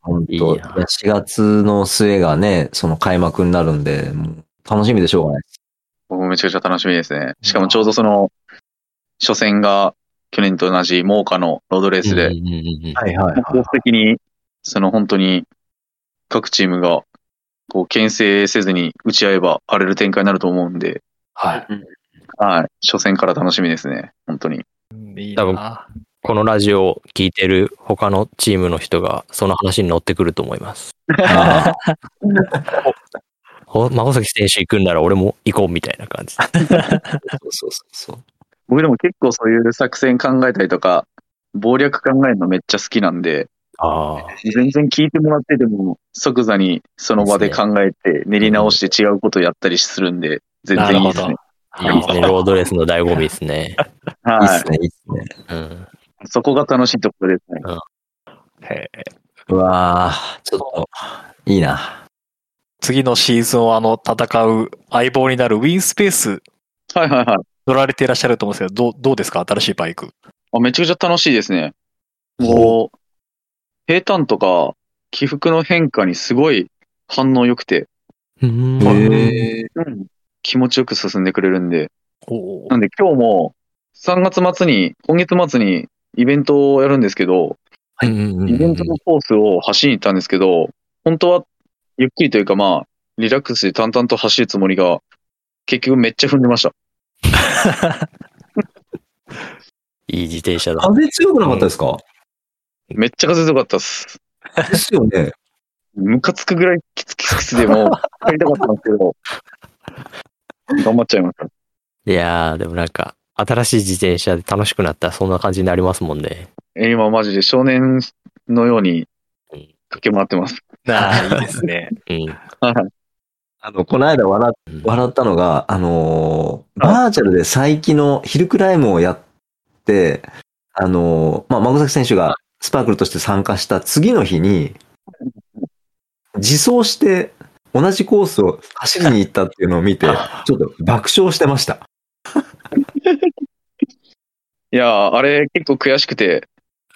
本当な4月の末がね、その開幕になるんで、もう楽しみでしょうがない。僕もめちゃくちゃ楽しみですね。しかもちょうどその、初戦が去年と同じモーカのロードレースで、はいはいコース的に、その本当に各チームが、こう、牽制せずに打ち合えば荒れる展開になると思うんで、はい。はい。初戦から楽しみですね。本当に。多分な。このラジオを聞いてる他のチームの人がその話に乗ってくると思います。孫崎選手行くんなら俺も行こうみたいな感じ。ーそうそうそうそう。僕でも結構そういう作戦考えたりとか、謀略考えるのめっちゃ好きなんで、ああ。全然聞いてもらってでも、即座にその場で考えて練り直して違うことをやったりするんで、全然いいですね。いいですね。ロードレースの醍醐味ですね。いいっはすね、いいっすね。うん。い。そこが楽しいところですね。へえうわー、ちょっと、いいな。次のシーズンをあの戦う相棒になるウィンスペースはいはいはい。乗られていらっしゃると思うんですけど、どうどうですか？新しいバイク。あめちゃくちゃ楽しいですね。もう、平坦とか起伏の変化にすごい反応良くて、うん。気持ちよく進んでくれるんで、おなんで今日も3月末に、今月末にイベントをやるんですけど、うんうんうんイベントのコースを走りに行ったんですけど、本当はゆっくりというかまあ、リラックスして淡々と走るつもりが、結局めっちゃ踏んでました。いい自転車だ。風強くなかったですか？めっちゃ風強かったっす。ですよね。ムカつくぐらいキツキツキツでもう帰りたかったんですけど、頑張っちゃいました。いやー、でもなんか、新しい自転車で楽しくなったらそんな感じになりますもんね。え今マジで少年のように駆け回ってます。ああ、いいですね。うん。はい。あの、この間笑笑ったのが、あのーバーチャルで最近のヒルクライムをやって、あのーまあ、孫崎選手がスパークルとして参加した次の日に、自走して同じコースを走りに行ったっていうのを見て、ちょっと爆笑してました。いやー、あれ結構悔しくて、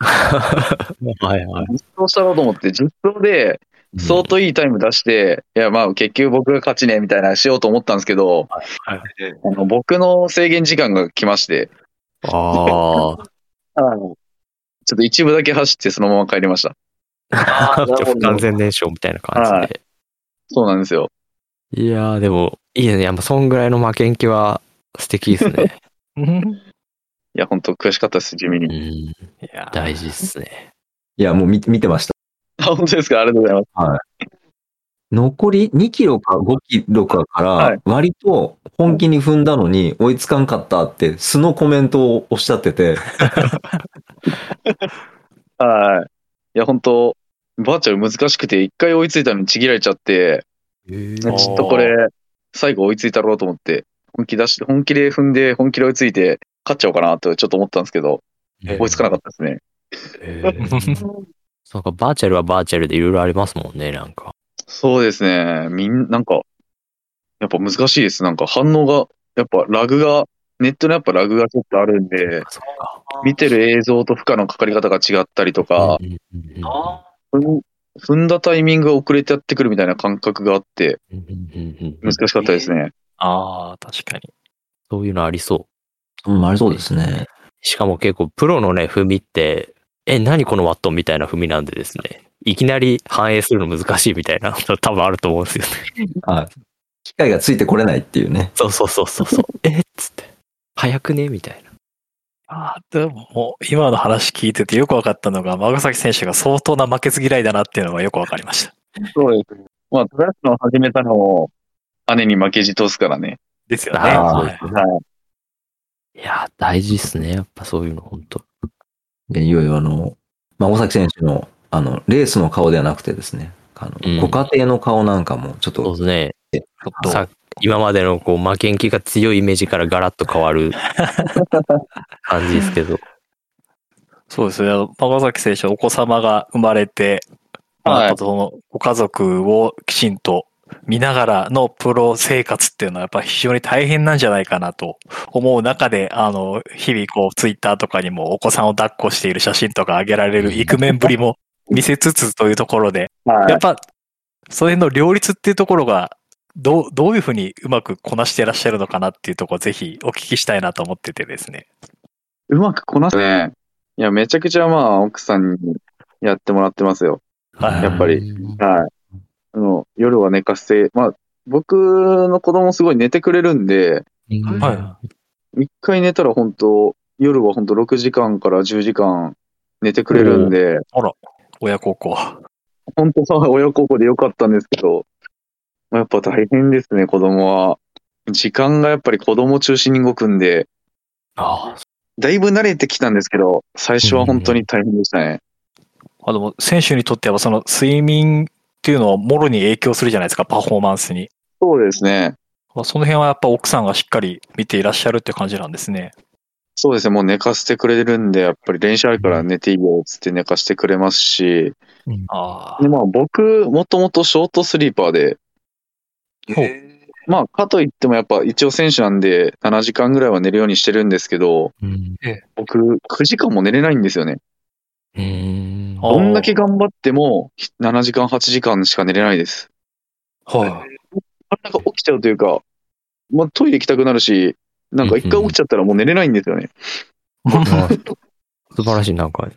はいはい。実装したろうと思って、実装で相当いいタイム出して、いやまあ結局僕が勝ちね、みたいなしようと思ったんですけど、はいあの僕の制限時間が来まして、あ ちょっと一部だけ走ってそのまま帰りました。不完全燃焼みたいな感じで。そうなんですよ。いやー、でも、いいね。やっぱそんぐらいの負けん気は素敵ですね。いや、本当悔しかったです、地味うに。ん。いや大事っすね。いや、もう見て見てました。あ、本当ですか？ありがとうございます。残り2キロか5キロかかはい。ら、割と本気に踏んだのに追いつかんかったって素のコメントをおっしゃってて、はい。いや、本当バーチャル難しくて、一回追いついたのにちぎられちゃって、ちょっとこれ、最後追いついたろうと思って、本気出して、本気で踏んで、本気で追いついて、勝っちゃおうかなとちょっと思ったんですけど、追いつかなかったですね。へー なんかバーチャルはバーチャルでいろいろありますもんね、なんか。そうですね。みん、なんか、やっぱ難しいです。なんか反応が、やっぱラグが、ネットのやっぱラグがちょっとあるんで。見てる映像と負荷のかかり方が違ったりとか、踏んだタイミングが遅れてやってくるみたいな感覚があって、難しかったですね。ああ、確かに。そういうのありそう。うん、ありそうですね。しかも結構プロのね、踏みって、え、何このワットみたいな踏みなんでですね。いきなり反映するの難しいみたいな、多分あると思うんですよね。はい。機械がついてこれないっていうね。そうそうそうそうそう。え？っつって。早くね？みたいな。ああ、でももう今の話聞いててよく分かったのが、孫崎選手が相当な負けず嫌いだなっていうのがよく分かりました。そうです。まあ、トラックを始めたのを、姉に負けじとすからね。ですよね。はいはい。いや、大事っすね。やっぱそういうの、本当でいよいよあの、孫崎選手の、あの、レースの顔ではなくてですね、あの、うんご家庭の顔なんかもちょっとそうですね。ちょっとさ今までのこう負けん気が強いイメージからガラッと変わる 感じですけど。そうですね。孫崎選手、お子様が生まれて、まあはいやっぱそのご家族をきちんと見ながらのプロ生活っていうのはやっぱ非常に大変なんじゃないかなと思う中で、あの、日々こうツイッターとかにもお子さんを抱っこしている写真とか上げられるイクメンぶりも見せつつというところで、はいやっぱ、その辺の両立っていうところが、どう、どういうふうにうまくこなしてらっしゃるのかなっていうところぜひお聞きしたいなと思っててですね。うまくこなすね。いや、めちゃくちゃまあ、奥さんにやってもらってますよ。はいやっぱりはい。あの、夜は寝かせて、まあ、僕の子供すごい寝てくれるんで、は一回寝たら本当夜は本当6時間から10時間寝てくれるんで、親孝行。本当は親孝行でよかったんですけど、やっぱ大変ですね、子供は。時間がやっぱり子供中心に動くんで、あだいぶ慣れてきたんですけど、最初は本当に大変でしたね。あでも、選手にとってはその睡眠っていうのはもろに影響するじゃないですか、パフォーマンスに。そうですね。まあその辺はやっぱ奥さんがしっかり見ていらっしゃるって感じなんですね。そうですね、もう寝かせてくれるんで、やっぱり練習あるから寝ていいよっつって寝かしてくれますし、ああで、。まあ僕、もともとショートスリーパーで、まあかといってもやっぱ一応選手なんで7時間ぐらいは寝るようにしてるんですけど、うん。僕9時間も寝れないんですよね。うん。あどんだけ頑張っても7時間8時間しか寝れないです。はい。なんか起きちゃうというか、まあトイレ行きたくなるし、なんか一回起きちゃったらもう寝れないんですよね。素晴らしい、なんか、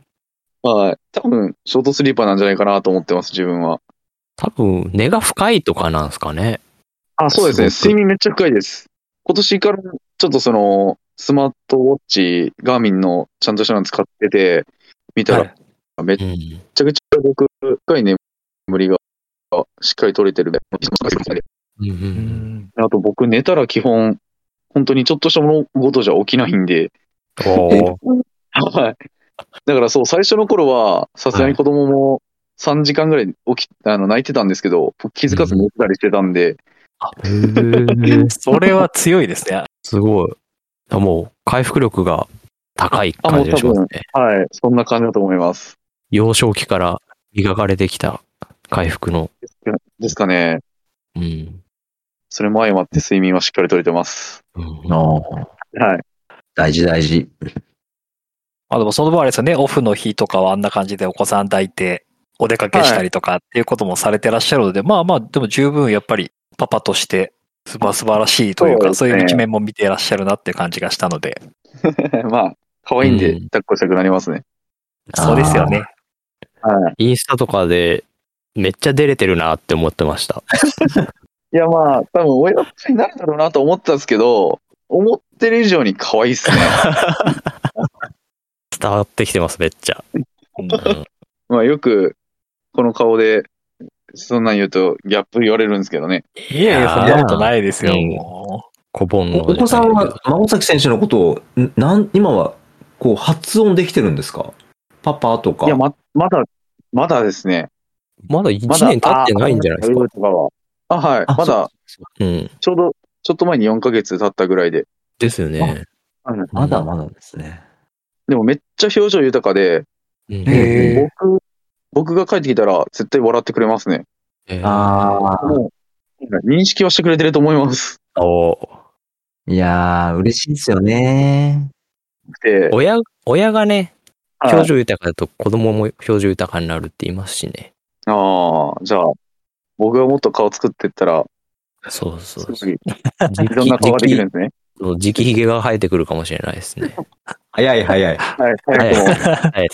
はい。多分、ショートスリーパーなんじゃないかなと思ってます、自分は。多分、根が深いとかなんですかね。あ、そうですね。す睡眠めっちゃ深いです。今年からちょっとその、スマートウォッチ、ガーミンのちゃんとしたの使ってて、見たら、はいめっうん。ちゃくちゃ僕、深い眠りがしっかり取れてる。うんう。うんん。あと僕寝たら基本、本当にちょっとした物事じゃ起きないんで、はい。だからそう、最初の頃は、さすがに子供も3時間ぐらい起き、あの、泣いてたんですけど、気づかず寝てたりしてたんで、へー それは強いですね。すごい。あもう、回復力が高い感じがしますね。はい。そんな感じだと思います。幼少期から磨かれてきた回復の。ですかね。うん。それも相まって睡眠はしっかり取れてます。うんああはい。大事大事。あでもその場合あれですよね、オフの日とかはあんな感じでお子さん抱いてお出かけしたりとかっていうこともされてらっしゃるので、まあまあ、でも十分やっぱりパパとして素晴素晴らしいというか、そううそですねいう一面も見てらっしゃるなっていう感じがしたので、まあ、可愛いんでうん、抱っこしたくなりますね。そうですよね。はい。インスタとかでめっちゃ出れてるなって思ってました。いや、まあ、多分親子になるだろうなと思ってたんですけど、思ってる以上に可愛いっすね。伝わってきてます、めっちゃ。うんうんまあ、よく、この顔で、そんなん言うと、ギャップ言われるんですけどね。いやいや、そんなことないですよ、うんも小盆の。おお子さんは、孫崎選手のことを、んなん、今は、こう、発音できてるんですか？パパとか。いや、ま、まだ、まだですね。まだ1まだ年経ってないんじゃないですか？ああ、はい。あまだ、うん。ちょうど、ちょっと前に4ヶ月経ったぐらいで。ですよね。まだまだですね。でもめっちゃ表情豊かで、僕、僕が帰ってきたら絶対笑ってくれますね。えーああ。もう、認識はしてくれてると思います。おいやー、嬉しいですよね。で、親、親がね、はい表情豊かだと子供も表情豊かになるって言いますしね。ああ、じゃあ、僕がもっと顔作ってったら、そうそうすそう。ごい いろんな顔ができるんですね。直直髭が生えてくるかもしれないですね。早い早い。はい、ははいはい。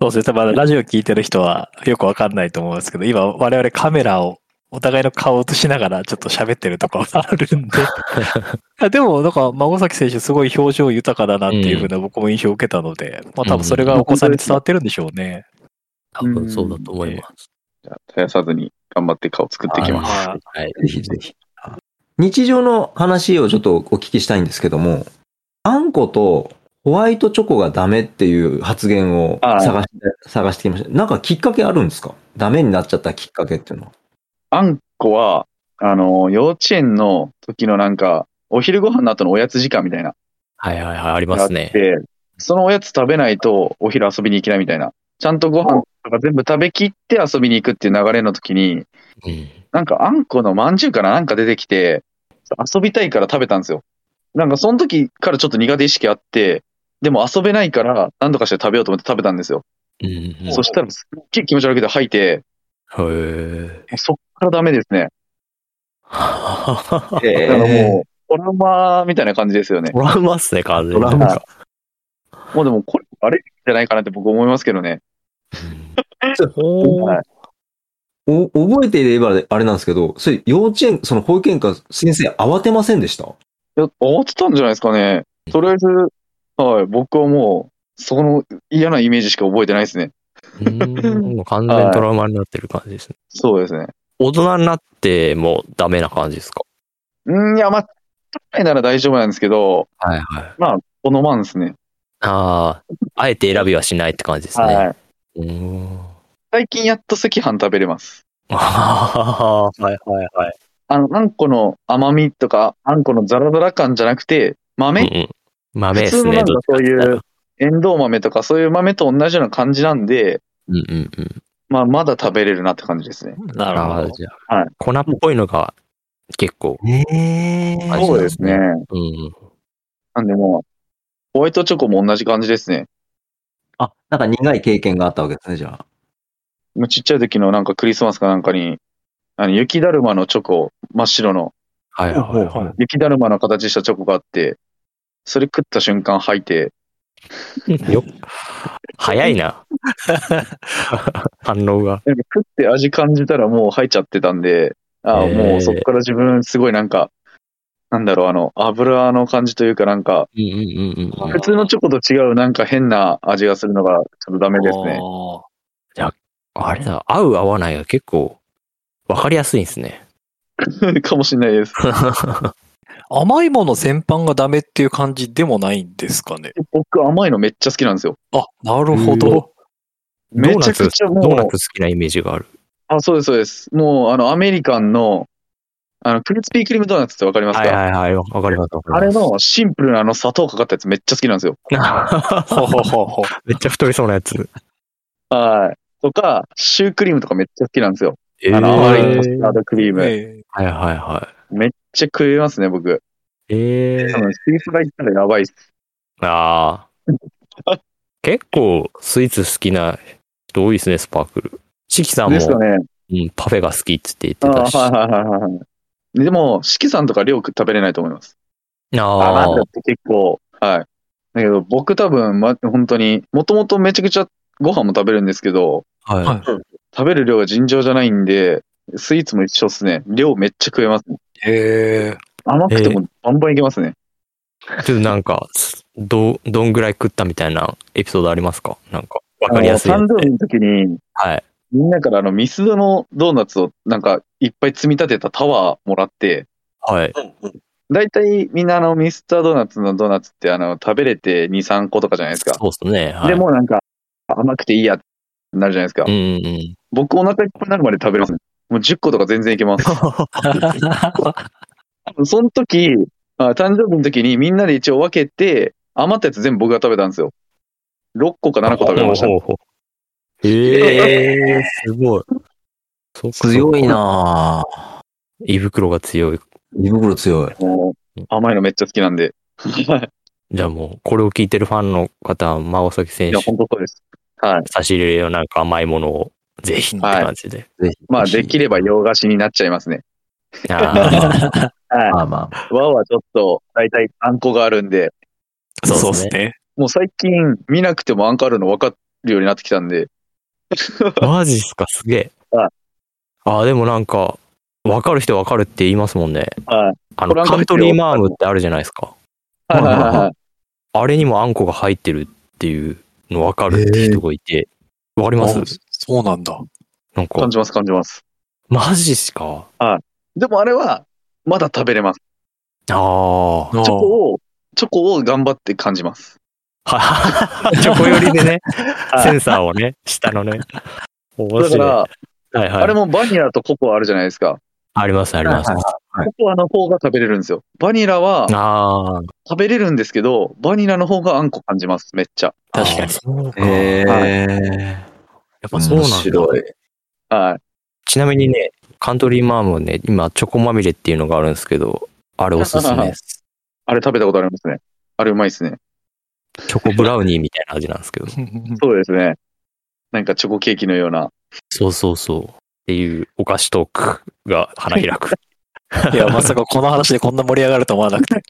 そうですね。まだラジオ聞いてる人はよくわかんないと思うんですけど、今我々カメラをお互いの顔を映しながらちょっと喋ってるところがあるんで。でも、なんか、孫崎選手すごい表情豊かだなっていうふうな僕も印象を受けたので、まあ多分それがお子さんに伝わってるんでしょうね。多分そうだと思います。じゃあ絶やさずに頑張って顔作っていきます。はいはい。ぜひぜひ。日常の話をちょっとお聞きしたいんですけども、あんことホワイトチョコがダメっていう発言をはい探して、探してきました。なんかきっかけあるんですか？ダメになっちゃったきっかけっていうのは。あんこは、あの、幼稚園の時のなんか、お昼ご飯の後のおやつ時間みたいな。はいはいはい、ありますね。て、そのおやつ食べないとお昼遊びに行けないみたいな。ちゃんとご飯とか全部食べきって遊びに行くっていう流れの時に、うん。なんかあんこのまんじゅうからなんか出てきて、遊びたいから食べたんですよ。なんかその時からちょっと苦手意識あって、でも遊べないから何とかして食べようと思って食べたんですよ。うんうん。そしたらすっげえ気持ち悪くて吐いて、へえ。そっからダメですね。えだからもう、トラウマみたいな感じですよね。トラウマっすね、完全に。トラウマもうでも、これ、あれじゃないかなって僕思いますけどね。はいお覚えていればあれなんですけど、それ幼稚園、その保育園か先生慌てませんでした？いや、慌てたんじゃないですかね。とりあえず、はい、僕はもう、その嫌なイメージしか覚えてないですね。うんもう完全にトラウマになってる感じですね。そうですね。大人になってもダメな感じですか？うん、いや、まあ、高いなら大丈夫なんですけど、はいはい。このまんですね。ああ、あえて選びはしないって感じですね。はい。うーん。最近やっと赤飯食べれます。ああ、はいはいはい。あの、あんこの甘みとか、あんこのザラザラ感じゃなくて、豆、うんうん、豆ですね。普通のなんかどっちかそういうエンドウ豆とかそういう豆と同じような感じなんで、うんうんうん。まあ、まだ食べれるなって感じですね。なるほど。じゃあ、はい粉っぽいのが結構。ええ味そうですね。うん。なんでもう、ホワイトチョコも同じ感じですね。あ、なんか苦い経験があったわけですね、じゃあ。もうちっちゃい時のなんかクリスマスかなんかに、あの、雪だるまのチョコ、真っ白の、はいはいはい。雪だるまの形したチョコがあって、それ食った瞬間吐いて、よ早いな。反応が。なんか食って味感じたらもう吐いちゃってたんで、ああ、もうそっから自分すごいなんか、なんだろう、あの、油の感じというかなんか。普通のチョコと違うなんか変な味がするのがちょっとダメですね。ああれだ、合う合わないが結構わかりやすいんですね。かもしれないです。ー甘いもの全般がダメっていう感じでもないんですかね？僕甘いのめっちゃ好きなんですよ。あ、なるほど。めちゃくちゃドーナもう、ツ好きなイメージがある。あ、そうです、そうです。もう、あの、アメリカンの、あの、クリスピークリームドーナツってわかりますか、はいはいはい。わかりますわかあれ。のシンプルなあの砂糖かかったやつめっちゃ好きなんですよ。ほほほほ。めっちゃ太りそうなやつ。はい。とか、シュークリームとかめっちゃ好きなんですよ。えあの、甘いスタードクリーム。えはいはいはめっちゃ食えますね、僕。い。えー、多分、スイーツが行ったらやばいっす。ああ。結構スイーツ好きな人多いですね、スパークル。シキさんも、ですかね。うん、パフェが好きっつって言ってあはいたし。はいはいはいはい。でも、四季さんとか量食べれないと思います。ああなんだって結構、はい。だけど、僕多分、ま、本当に、もともとめちゃくちゃご飯も食べるんですけど、あ、はい。はい食べる量が尋常じゃないんで、スイーツも一緒っすね。量めっちゃ食えますね。へえ。甘くてもバンバンいけますね。ちょっとなんか、ど、どんぐらい食ったみたいなエピソードありますか？なんか、わかりやすいやつで。あの誕生日の時に、はい。みんなからあの、ミスドのドーナツをなんかいっぱい積み立てたタワーもらって、はい。だいたいみんなあの、ミスタードーナツのドーナツってあの、食べれて2、3個とかじゃないですか。そうですね。はい、で、もうなんか、甘くていいやってなるじゃないですか。うんうん。僕お腹いっぱいになるまで食べれますね。もう10個とか全然いけます。その時、あ誕生日の時にみんなで一応分けて、余ったやつ全部僕が食べたんですよ。6個か7個食べました。ええー、すごい。強い。なぁ。胃袋が強い。胃袋強い。甘いのめっちゃ好きなんで。じゃあもう、これを聞いてるファンの方は、孫崎選いや、手、本当そうです。はい。差し入れよなんか甘いものを、ぜひって感じで。ぜひ。まあ、できれば洋菓子になっちゃいますね。あ はい。まあまあ。和はちょっと、大体あんこがあるんで、あ、そうですね。もう最近見なくてもあんこあるの分かるようになってきたんで、マジっすか、すげえはい。ああ、でもなんか、わかる人わかるって言いますもんね。はい。あの、カントリーマームってあるじゃないですか。はいはいはいはい。あれにもあんこが入ってるっていうのわかるって人がいて、わかります？あそうなんだ。なんか感、じます感じます。マジっすか？でもあれは、まだ食べれます。ああ。チョコを、チョコを頑張って感じます。は チョコ寄りでね、はいセンサーをね、下のね。面白い。だから、はいはい、あれもバニラとココアあるじゃないですか。あります、あります。はいココアの方が食べれるんですよ。バニラはああ、食べれるんですけど、バニラの方があんこ感じます、めっちゃ。確かにあそうかえやっぱそうなんだ。面白い。はい。ちなみにね、カントリーマームね、今、チョコまみれっていうのがあるんですけど、あれおすすめです。あれ食べたことありますね。あれうまいですね。チョコブラウニーみたいな味なんですけど。そうですね。なんかチョコケーキのような。そうそうそう。っていうお菓子トークが花開く。いや、まさかこの話でこんな盛り上がると思わなくて。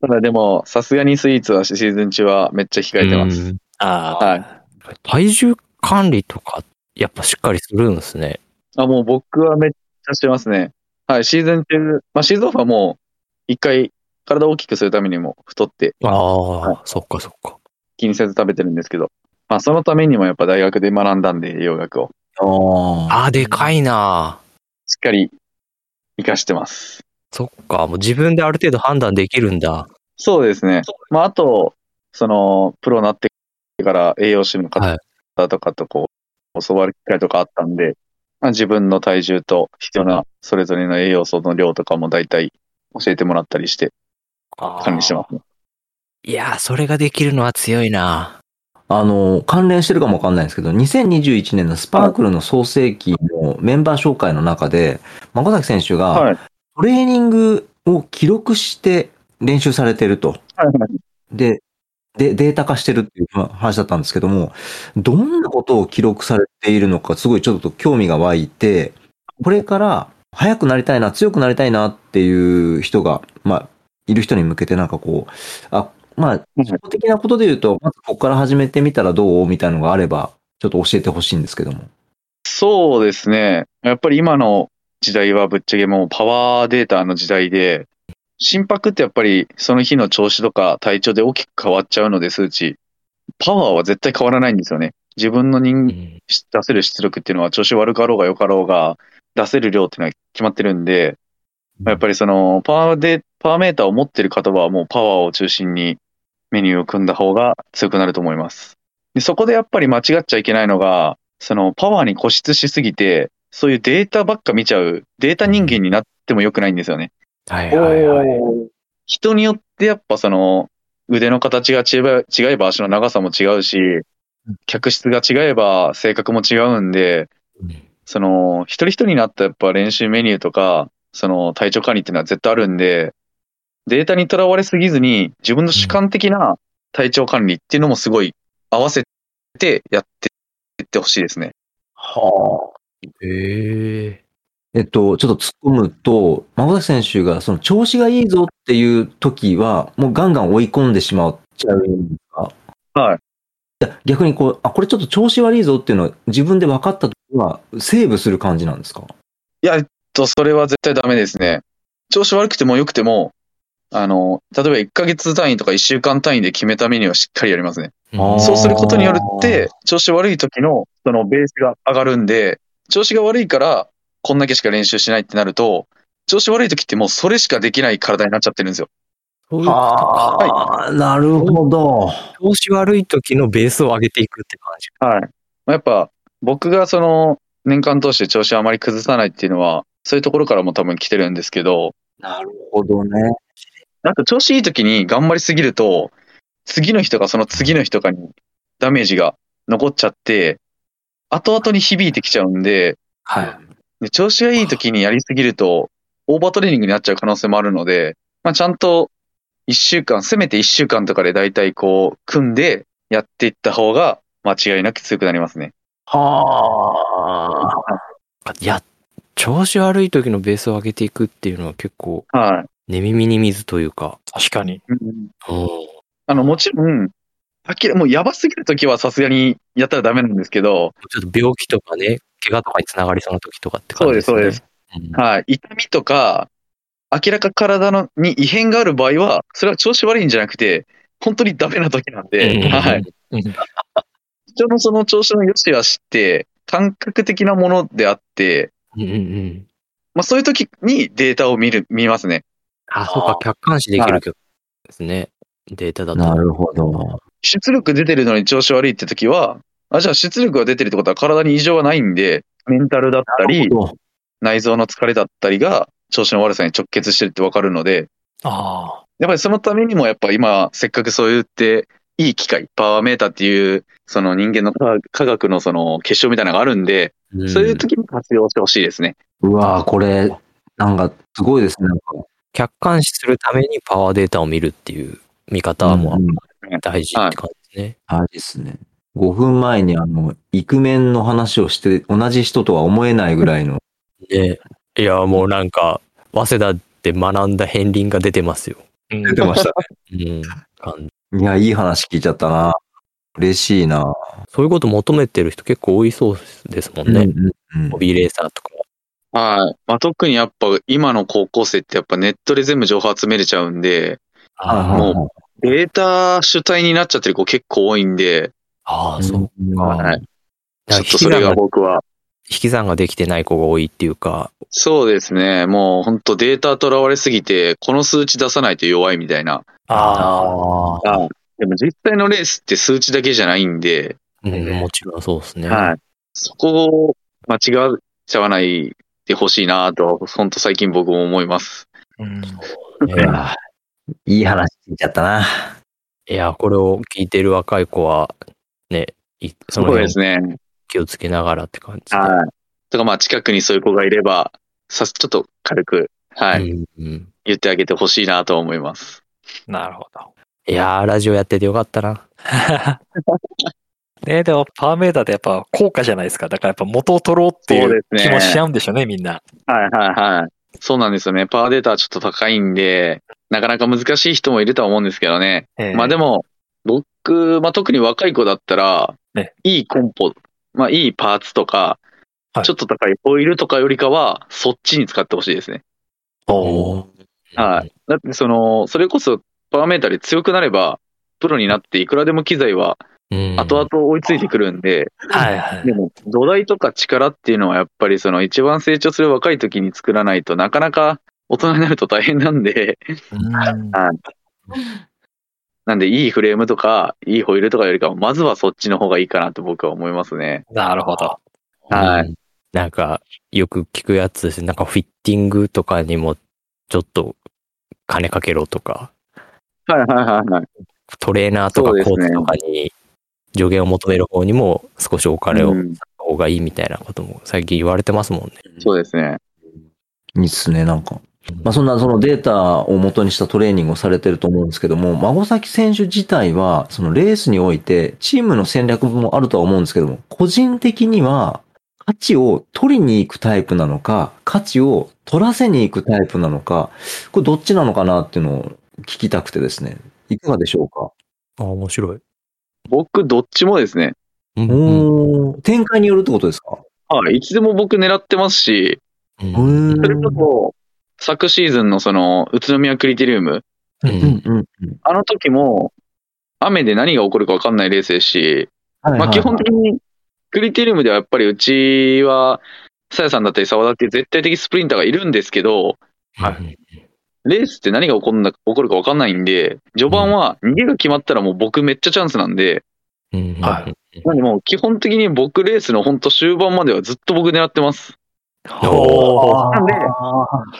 ただでも、さすがにスイーツはシーズン中はめっちゃ控えてます。うんああ、はい。体重管理とか、やっぱしっかりするんですね。あ、もう僕はめっちゃしてますね。はい、シーズン中、まあシーズンオフはもう、一回体を大きくするためにも太ってああ、はそっかそっか。気にせず食べてるんですけど、まあそのためにもやっぱ大学で学んだんで、栄養学を。あああ、でかいなしっかり活かしてます。そっか、もう自分である程度判断できるんだ。そうですね。まああと、その、プロになってから栄養士のはい方とかとこう、教わる機会とかあったんで、まあ、自分の体重と必要なそれぞれの栄養素の量とかも大体教えてもらったりして管理してますね。いやー、それができるのは強いなあの、関連してるかもわかんないんですけど、2021年のスパークルの創世期のメンバー紹介の中で、孫崎選手がはい。トレーニングを記録して練習されてると。はいはいで、で、データ化してるっていう話だったんですけども、どんなことを記録されているのか、すごいちょっと興味が湧いて、これから速くなりたいな、強くなりたいなっていう人が、まあ、いる人に向けてなんかこう、あ、まあ、基本的なことで言うと、まずここから始めてみたらどうみたいなのがあれば、ちょっと教えてほしいんですけども。そうですね。やっぱり今の時代はぶっちゃけもうパワーデータの時代で、心拍ってやっぱりその日の調子とか体調で大きく変わっちゃうので数値。パワーは絶対変わらないんですよね。自分の人うん出せる出力っていうのは調子悪かろうが良かろうが出せる量っていうのは決まってるんで、やっぱりそのパワーで、パワーメーターを持ってる方はもうパワーを中心にメニューを組んだ方が強くなると思います。でそこでやっぱり間違っちゃいけないのが、そのパワーに固執しすぎて、そういうデータばっか見ちゃう、データ人間になっても良くないんですよね。はいはいはい。人によってやっぱその腕の形が違えば違えば足の長さも違うし、客室が違えば性格も違うんで、その一人一人になったやっぱ練習メニューとか、その体調管理っていうのは絶対あるんで、データにとらわれすぎずに自分の主観的な体調管理っていうのもすごい合わせてやっていってほしいですね。はあ。へえ。えっと、ちょっと突っ込むと、孫崎選手がその調子がいいぞっていう時は、もうガンガン追い込んでしまっちゃうんですかはい。いや逆にこう、あ、これちょっと調子悪いぞっていうのは自分で分かった時は、セーブする感じなんですか？いや、えっと、それは絶対ダメですね。調子悪くても良くても、あの、例えば1ヶ月単位とか1週間単位で決めたメニューはしっかりやりますね。そうすることによって、調子悪い時のそのベースが上がるんで、調子が悪いから、こんだけしか練習しないってなると、調子悪い時ってもうそれしかできない体になっちゃってるんですよ。はあ、なるほど。調子悪い時のベースを上げていくって感じ。はい。まあやっぱ、僕がその、年間通して調子をあまり崩さないっていうのは、そういうところからも多分来てるんですけど、なるほどね。なんか調子いい時に頑張りすぎると、次の人がその次の人かにダメージが残っちゃって、後々に響いてきちゃうんで、はい。で調子がいい時にやりすぎると、オーバートレーニングになっちゃう可能性もあるので、まあ、ちゃんと一週間、せめて一週間とかで大体こう、組んでやっていった方が間違いなく強くなりますね。はあ。いや、調子悪い時のベースを上げていくっていうのは結構、は寝耳に水というか。確かに。い。うんあの、もちろん、はっきりもうやばすぎる時はさすがにやったらダメなんですけど、ちょっと病気とかね、怪我とかにつながりそうな時とかって感じですね。そうですそううんはい。痛みとか、明らか体のに異変がある場合は、それは調子悪いんじゃなくて、本当にダメな時なんで、うんはい。うん人のその調子の良し悪しって、感覚的なものであって、うんうんうん。まあそういう時にデータを見る、見ますね。あ、そうか、客観視できるですね。データだと。なるほど。出力出てるのに調子悪いって時は、あ、じゃあ出力が出てるってことは体に異常はないんで、メンタルだったり、内臓の疲れだったりが調子の悪さに直結してるってわかるので、あやっぱりそのためにもやっぱ今、せっかくそう言って、いい機械、パワーメーターっていう、その人間の科科学のその結晶みたいなのがあるんで、うんそういう時に活用してほしいですね。うわぁ、これ、なんか、すごいですね。なんか客観視するためにパワーデータを見るっていう見方もうん大事って感じですね。あれですね。5分前にあの、イクメンの話をして、同じ人とは思えないぐらいの、で、いや、もうなんか、早稲田で学んだ片鱗が出てますよ。うん出てました？うん。感いや、いい話聞いちゃったな。嬉しいな。そういうこと求めてる人結構多いそうですもんね。うんうんうんホビーレーサーとか。はい。まあ、特にやっぱ今の高校生ってやっぱネットで全部情報集めれちゃうんで、あもデータ主体になっちゃってる子結構多いんで、あー、そう。うんはい。ちょっとそれが僕は、引き算ができてない子が多いっていうか、そうですね。もう本当データとらわれすぎて、この数値出さないと弱いみたいな。ああ。あでも実際のレースって数値だけじゃないんで、うん、もちろんそうですね。はい。そこを間違っちゃわないでほしいなと、本当最近僕も思います。うんねあ。いい話聞いちゃったな。いや、これを聞いてる若い子は、ね、いそそうですね。気をつけながらって感じで。はい。とかまあ近くにそういう子がいれば、さちょっと軽く、はい、うんうん言ってあげてほしいなと思います。なるほど。いやー、ラジオやっててよかったな。ねでもパーメーターってやっぱ高価じゃないですか。だからやっぱ元を取ろうっていそううですね気もしちゃうんでしょうね、みんな。はいはいはい。そうなんですよね。パワーデータはちょっと高いんで、なかなか難しい人もいるとは思うんですけどね。まあでも、も、僕、まあ特に若い子だったらね、いいコンポ、まあいいパーツとか、はいちょっと高いオイルとかよりかは、そっちに使ってほしいですね。おーはい。だってその、それこそパワーメーターで強くなれば、プロになっていくらでも機材はうん。後々追いついてくるんで、はいはい。でも土台とか力っていうのはやっぱりその一番成長する若い時に作らないとなかなか大人になると大変なんで、うんなんでいいフレームとかいいホイールとかよりかはまずはそっちの方がいいかなと僕は思いますね。なるほど。はいうんなんか、よく聞くやつです。なんかフィッティングとかにも、ちょっと、金かけろとか、はいはいはいはい。トレーナーとかコーチとかに、助言を求める方にも少しお金をうん方がいいみたいなことも最近言われてますもんね。そうですね。いいっすね、なんか。まあ、そんなそのデータを元にしたトレーニングをされてると思うんですけども、孫崎選手自体は、そのレースにおいて、チームの戦略もあるとは思うんですけども、個人的には、価値を取りに行くタイプなのか、価値を取らせに行くタイプなのか、これどっちなのかなっていうのを聞きたくてですね。いかがでしょうか？あ、面白い。僕どっちもですね。うんおー展開によるってことですか？はい。いつでも僕狙ってますし、うんそれこそ昨シーズンのその宇都宮クリテリウム、うん。うんうんうん。あの時も雨で何が起こるか分かんないレースですし、まあ基本的にクリテリウムではやっぱりうちは、さやさんだったり沢田っていう絶対的スプリンターがいるんですけど、はい。レースって何が起こるのか起こるか分かんないんで、序盤は逃げが決まったらもう僕めっちゃチャンスなんで、うん。はい。なんでもう基本的に僕レースの本当終盤まではずっと僕狙ってます。なんで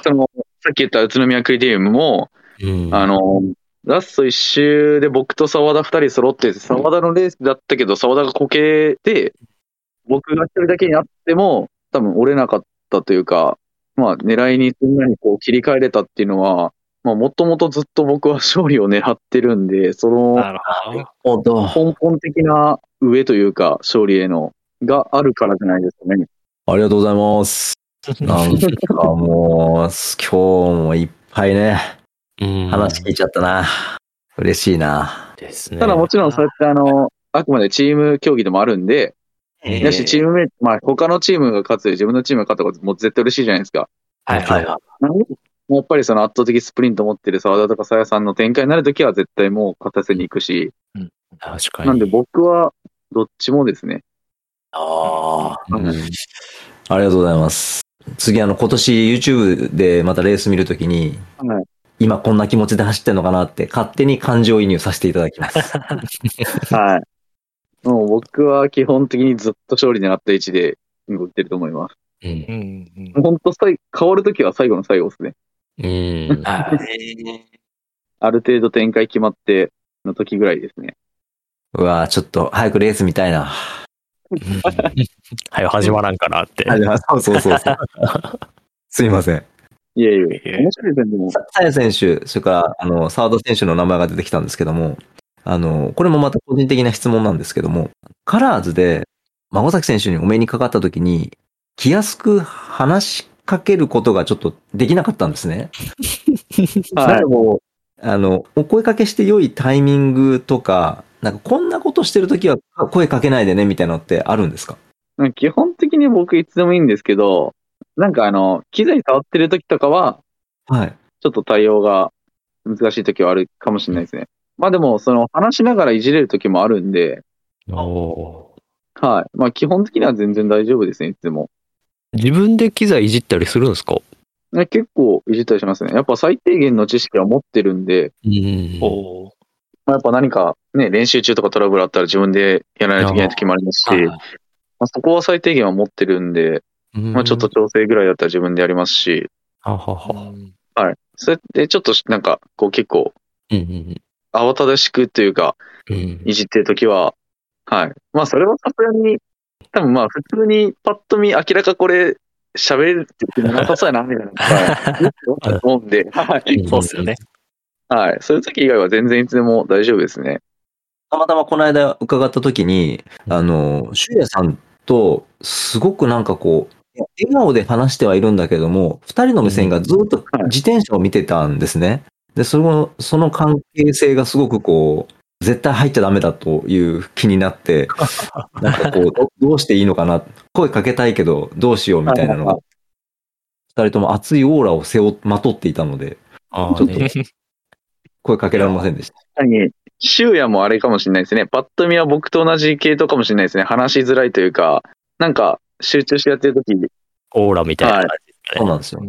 その、さっき言った宇都宮クリテリウムも、うんあの、ラスト一周で僕と沢田二人揃って、沢田のレースだったけど、沢田がこけて、僕が一人だけになっても、多分折れなかったというか、まあ狙いにすんなりこう切り替えれたっていうのは、まあもともとずっと僕は勝利を狙ってるんで、そのなるほど。ほど。根本的な上というか、勝利への、があるからじゃないですかね。ありがとうございます。なんかもう、今日もいっぱいね、うん話聞いちゃったな。嬉しいな。ですね。ただもちろんそうやってあの、あくまでチーム競技でもあるんで、えだし、チームメイト、まあ、他のチームが勝つより自分のチームが勝ったことも絶対嬉しいじゃないですか。はいはいはい。やっぱりその圧倒的スプリント持ってる沢田とかさやさんの展開になるときは絶対もう勝たせに行くし、確かに。なんで僕はどっちもですね。ああ。うんありがとうございます。次、あの、今年 YouTube でまたレース見るときに、はい。今こんな気持ちで走ってんのかなって勝手に感情移入させていただきます。はい。もう僕は基本的にずっと勝利狙った位置で動いてると思います。うんうんうん。本当最変わるときは最後の最後ですね。うん。はい。ある程度展開決まっての時ぐらいですね。うわぁ、ちょっと早くレース見たいな。はい、始まらんかなって。そうそうそうそう。すいません。いえいえ。面白いですね、でも。さや選手、それから、あの、サード選手の名前が出てきたんですけども、あの、これもまた個人的な質問なんですけども、カラーズで、孫崎選手にお目にかかった時に、気安く話しかけることがちょっとできなかったんですね。はいあの、お声かけして良いタイミングとか、なんかこんなことしてるときは声かけないでねみたいなのってあるんですか？基本的に僕いつでもいいんですけど、なんかあの、機材触ってる時とかは、はい。ちょっと対応が難しい時はあるかもしれないですね。まあでも、その話しながらいじれる時もあるんで、おはい。まあ基本的には全然大丈夫ですね、いつでも。自分で機材いじったりするんですか？ね結構いじったりしますね。やっぱ最低限の知識は持ってるんで、うんおやっぱ何かね、練習中とかトラブルあったら自分でやらないといけない時もありますし、はいまあ、そこは最低限は持ってるんで、まあちょっと。調整ぐらいだったら自分でやりますし、ははは。はい。それでちょっとなんか、こう結構慌ただしくというか、うん。いじってる時は、はい。まあそれはさすがに、多分まあ普通にパッと見明らかこれ喋れるって言ってなさそうやな、みたいな。はい。思うんで、はい。そうっすよね。はい。そういう時以外は全然いつでも大丈夫ですね。たまたまこの間伺った時に、あの、シュウヤさんと、すごくなんかこう、笑顔で話してはいるんだけども、二人の目線がずっとはい自転車を見てたんですね。で、その、その関係性がすごくこう、絶対入っちゃダメだという気になって、なんかこう、どどうしていいのかな、声かけたいけど、どうしようみたいなのが、二人とも熱いオーラを背負、まとっていたので、ちょっとね。声かけられませんでした。確かに、周也もあれかもしれないですね。パッと見は僕と同じ系統かもしれないですね。話しづらいというか、なんか、集中してやってる時オーラみたいな感じですかね。そうなんですよ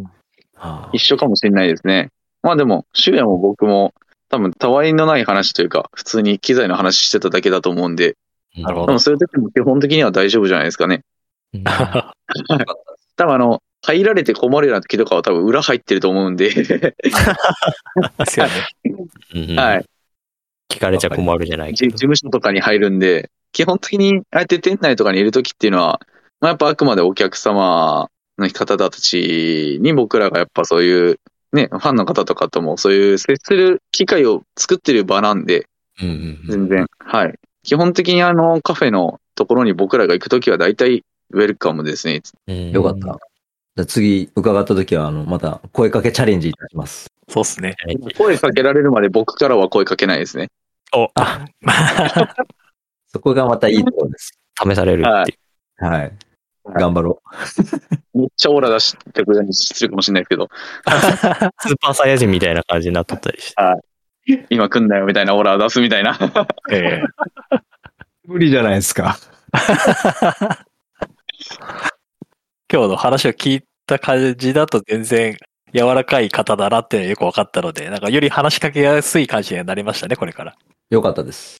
一緒かもしれないですね。まあでも、周也も僕も、多分、たわいのない話というか、普通に機材の話してただけだと思うんで、うんなるほどそういう時も基本的には大丈夫じゃないですかね。うん 多分あの、入られて困るような時とかは多分裏入ってると思うんで、ですよね。うんはい。聞かれちゃ困るじゃないけ事務所とかに入るんで、基本的にああやって店内とかにいるときっていうのは、まあ、やっぱあくまでお客様の方たちに僕らがやっぱそういう、ね、ファンの方とかともそういう接する機会を作ってる場なんで、うんうんうん全然、はい。基本的にあのカフェのところに僕らが行くときは大体ウェルカムですね。うんよかった。じゃあ次伺った時は、あの、また声かけチャレンジいたします。そうっすね。声かけられるまで僕からは声かけないですね。お、そこがまたいいところです。試されるっていう。はい。頑張ろ めっちゃオーラ出してくれるに失礼かもしれないですけど、スーパーサイヤ人みたいな感じになっとったりして。今来んなよみたいなオーラを出すみたいな。ええう。無理じゃないですか。今日の話を聞いた感じだと全然柔らかい方だなっていうのがよく分かったので、なんかより話しかけやすい感じになりましたね、これから。よかったです。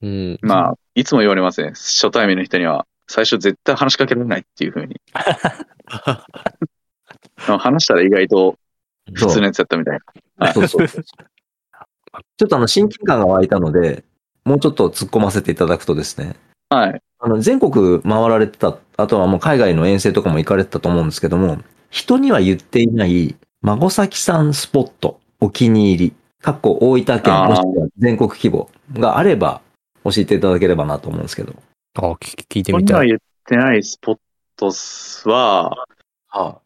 うん。まあ、いつも言われますね。初対面の人には、最初絶対話しかけられないっていうふうに。で も話したら意外と普通のやつやったみたいな。そうそうそう。ちょっとあの、親近感が湧いたので、もうちょっと突っ込ませていただくとですね、はい。あの、全国回られてた、あとはもう海外の遠征とかも行かれてたと思うんですけども、人には言っていない、孫崎さんスポット、お気に入り、かっこ大分県、もしくは全国規模があれば、教えていただければなと思うんですけど。あ、聞聞いてみたい。には言ってないスポットは、は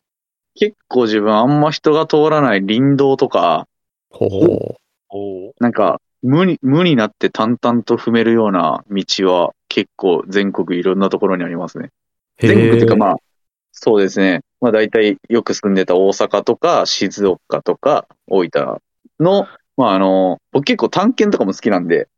結構自分あんま人が通らない林道とか、ほう。おなんか、無に、無になって淡々と踏めるような道は結構全国いろんなところにありますね。全国っていうかまあ、そうですね。まあ大体よく住んでた大阪とか静岡とか大分の、まああの、僕結構探検とかも好きなんで。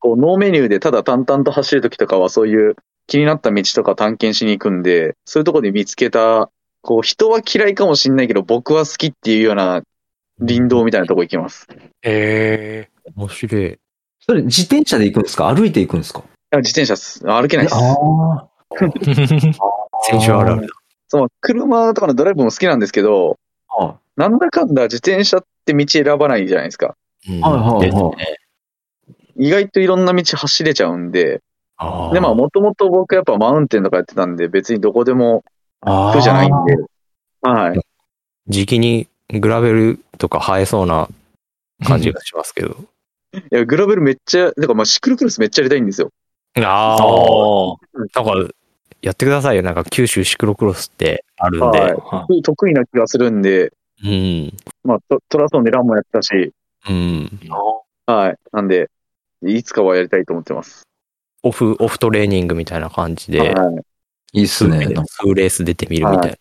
こうノーメニューでただ淡々と走るときとかはそういう気になった道とか探検しに行くんで、そういうところで見つけた、こう人は嫌いかもしんないけど僕は好きっていうような林道みたいなとこ行きます。いええ面白い。それ自転車で行くんですか？歩いて行くんですか？や自転車っす。歩けないです。あ先週 あるあるだ。その車とかのドライブも好きなんですけど、あ。なんだかんだ自転車って道選ばないじゃないですか。うんはいはいはい意外といろんな道走れちゃうんで、あで、まあもともと僕やっぱマウンテンとかやってたんで別にどこでもあ苦じゃないんで、はい。時期にグラベルとか生えそうな感じがしますけど。いや、グラベルめっちゃ、だからまあシクルクロスめっちゃやりたいんですよ。ああ。おーなんか、やってくださいよ。なんか九州シクロクロスってあるんで。はい得意な気がするんで、うん。まあ、トトラソンでランもやったし、うん。はい。なんで、いつかはやりたいと思ってます。オフ、オフトレーニングみたいな感じで、はい。いいっすね。数レース出てみるみたいな。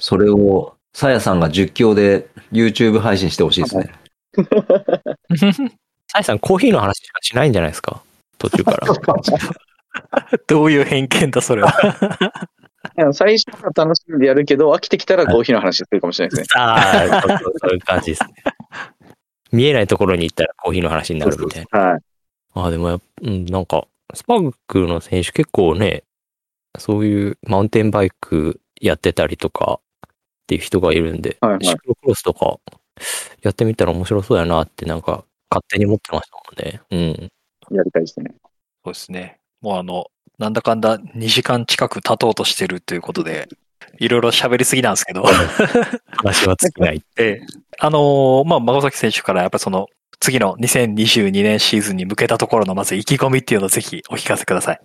それを、さやさんが実況で YouTube 配信してほしいですね。サイさん、コーヒーの話しかしないんじゃないですか？途中から。どういう偏見だ、それは。いや最初は楽しんでやるけど、飽きてきたらコーヒーの話するかもしれないですね。ああ、そういう感じですね。見えないところに行ったらコーヒーの話になるみたいな。はい。ああ、でもうん、なんか、スパークの選手結構ね、そういうマウンテンバイクやってたりとかっていう人がいるんで、はいはいシクロクロスとかやってみたら面白そうやなってなんか勝手に思ってましたもんね。うん。やりたいですね。そうですね。もうあの、なんだかんだ2時間近く経とうとしてるということで、いろいろ喋りすぎなんですけど、話は尽きない。ええあのーまあ、孫崎選手からやっぱりその、次の2022年シーズンに向けたところのまず意気込みっていうのをぜひお聞かせください。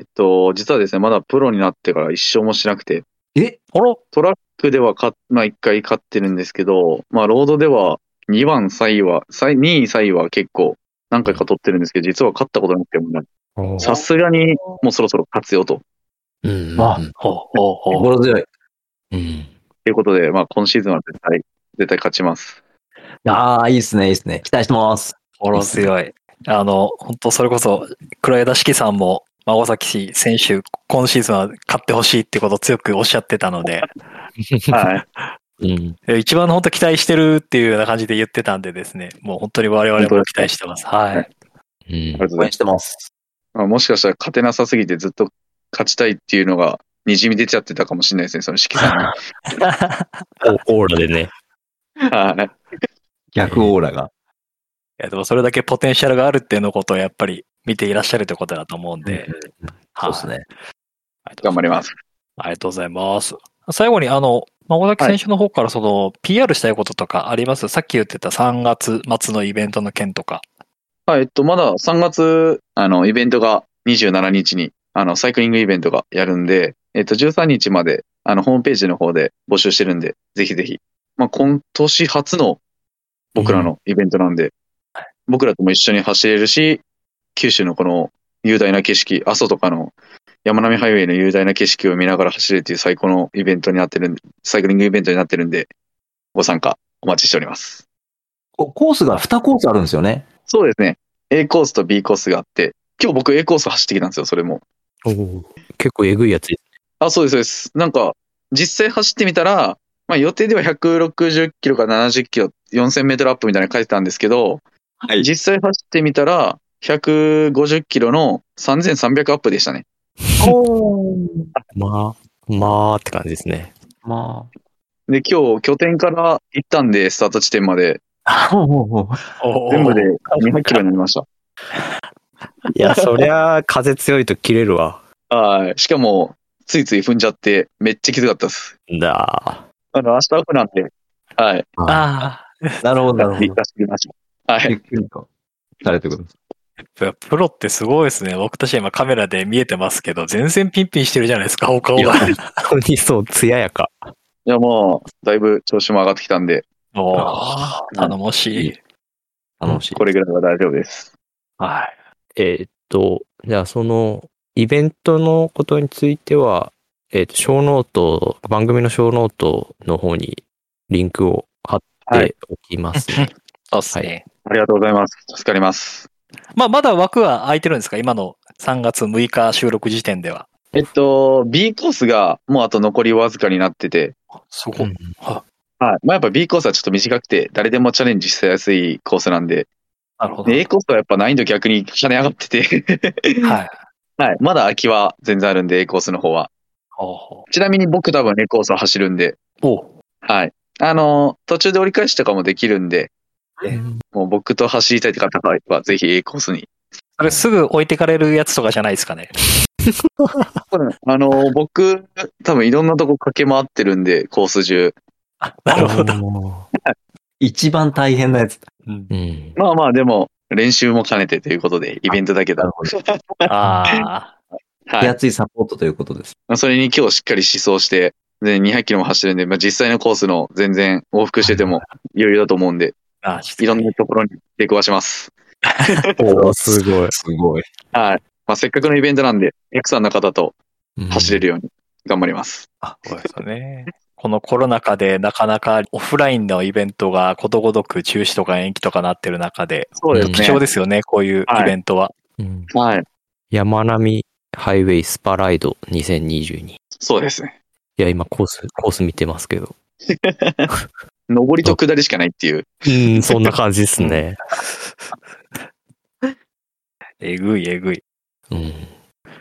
えっと、実はですね、まだプロになってから一勝もしなくて、え？あら？トラックでは勝っ、まあ一回勝ってるんですけど、まあロードでは2番3位は、3位2位3位は結構何回か取ってるんですけど、実は勝ったことなくてもね、さすがにもうそろそろ勝つよと。うん。あほうほうほう。心強い。うん。ということで、まあ今シーズンは絶対、絶対勝ちます。ああ、いいっすね、いいっすね。期待してます。心強い。あの、本当それこそ、黒枝式さんも、孫崎選手、今シーズンは勝ってほしいってことを強くおっしゃってたので、はい。うん。え一番本当期待してるっていうような感じで言ってたんでですね、もう本当に我々も期待してます。はい。うんありがとうございます応援してます。まあもしかしたら勝てなさすぎてずっと勝ちたいっていうのが滲み出ちゃってたかもしれないですね、その式さん オーラでね。はい。逆オーラが。いやでもそれだけポテンシャルがあるっていうのことをやっぱり見ていらっしゃるということだと思うんで、そうですね。はい頑張ります。ありがとうございます。最後に、あの、孫崎選手の方からその、PR したいこととかあります？さっき言ってた3月末のイベントの件とか。はい、えっと、まだ3月、あの、イベントが27日に、あの、サイクリングイベントがやるんで、えっと、13日まで、あの、ホームページの方で募集してるんで、ぜひぜひ。まあ、今年初の僕らのイベントなんで、僕らとも一緒に走れるし、九州のこの雄大な景色、阿蘇とかの山並ハイウェイの雄大な景色を見ながら走れるという最高のイベントになってるんで、サイクリングイベントになってるんで、ご参加お待ちしております。こコースが2コースあるんですよね？そうですね。A コースと B コースがあって、今日僕 A コース走ってきたんですよ、それも。おー結構えぐいやつです。あ、そうです、そうです。なんか、実際走ってみたら、まあ予定では160キロから70キロ、4000メートルアップみたいなの書いてたんですけど、はい実際走ってみたら、150キロの3300アップでしたね。まあ、まあって感じですね。まで、今日拠点から行ったんで、スタート地点まで、あ。全部で200キロになりましいや、そりゃ、風強いと切れるわ。た。はい。しかも、ついつい踏んじゃって、めっちゃきつかったです。だあの、明日オフなんで、はい。あなるほど、なるほど行。かせてみましょう。はい。ゆっくりとされてくる。あ、プロってすごいですね。僕たち今カメラで見えてますけど、全然ピンピンしてるじゃないですか、お顔が。本当にそう、艶やか。いや、もう、だいぶ調子も上がってきたんで、おー頼もしい。楽しい。これぐらいは大丈夫です。はい。えーっと、じゃあその、イベントのことについては、えーっと、ショーノート、番組のショーノートの方にリンクを貼っはいておきますね。そうですね。ありがとうございます。助かります。まあ、まだ枠は空いてるんですか？今の3月6日収録時点では。えっと、B コースがもうあと残りわずかになってて、すごい。はい。まあやっぱ B コースはちょっと短くて、誰でもチャレンジしやすいコースなんで、なるほど。で A コースはやっぱ難易度逆に跳ね上がってて、はい。はい。まだ空きは全然あるんで、A コースの方は。ちなみに僕多分 A コースは走るんで、うおうはい。あの、途中で折り返しとかもできるんで、もう僕と走りたいって方はぜひ A コースに。それすぐ置いてかれるやつとかじゃないですかね。あの、僕、多分いろんなとこ駆け回ってるんで、コース中。あなるほど。ど。一番大変なやつ。うんうん。まあまあ、でも、練習も兼ねてということで、イベントだけだ。あ あ。はい。手厚いサポートということです。まあそれに今日しっかり思想して、で、200キロも走るんで、まあ、実際のコースの全然往復してても余裕だと思うんで、あいろんなところに出くわします。おーすごい。すごい。はい。まあ、せっかくのイベントなんで、たくさんの方と走れる。るように頑張ります。あ、そうですよね。このコロナ禍でなかなかオフラインのイベントがことごとく中止とか延期とかなってる中で、そうですね貴重ですよね、こういうイベントは。うんはい。山並ハイウェイスパライド2022。いそうですね。や、今コース、コース見てますけど。上りと下りしかないっていう。うん、そんな感じですね。えぐいえぐい。うん。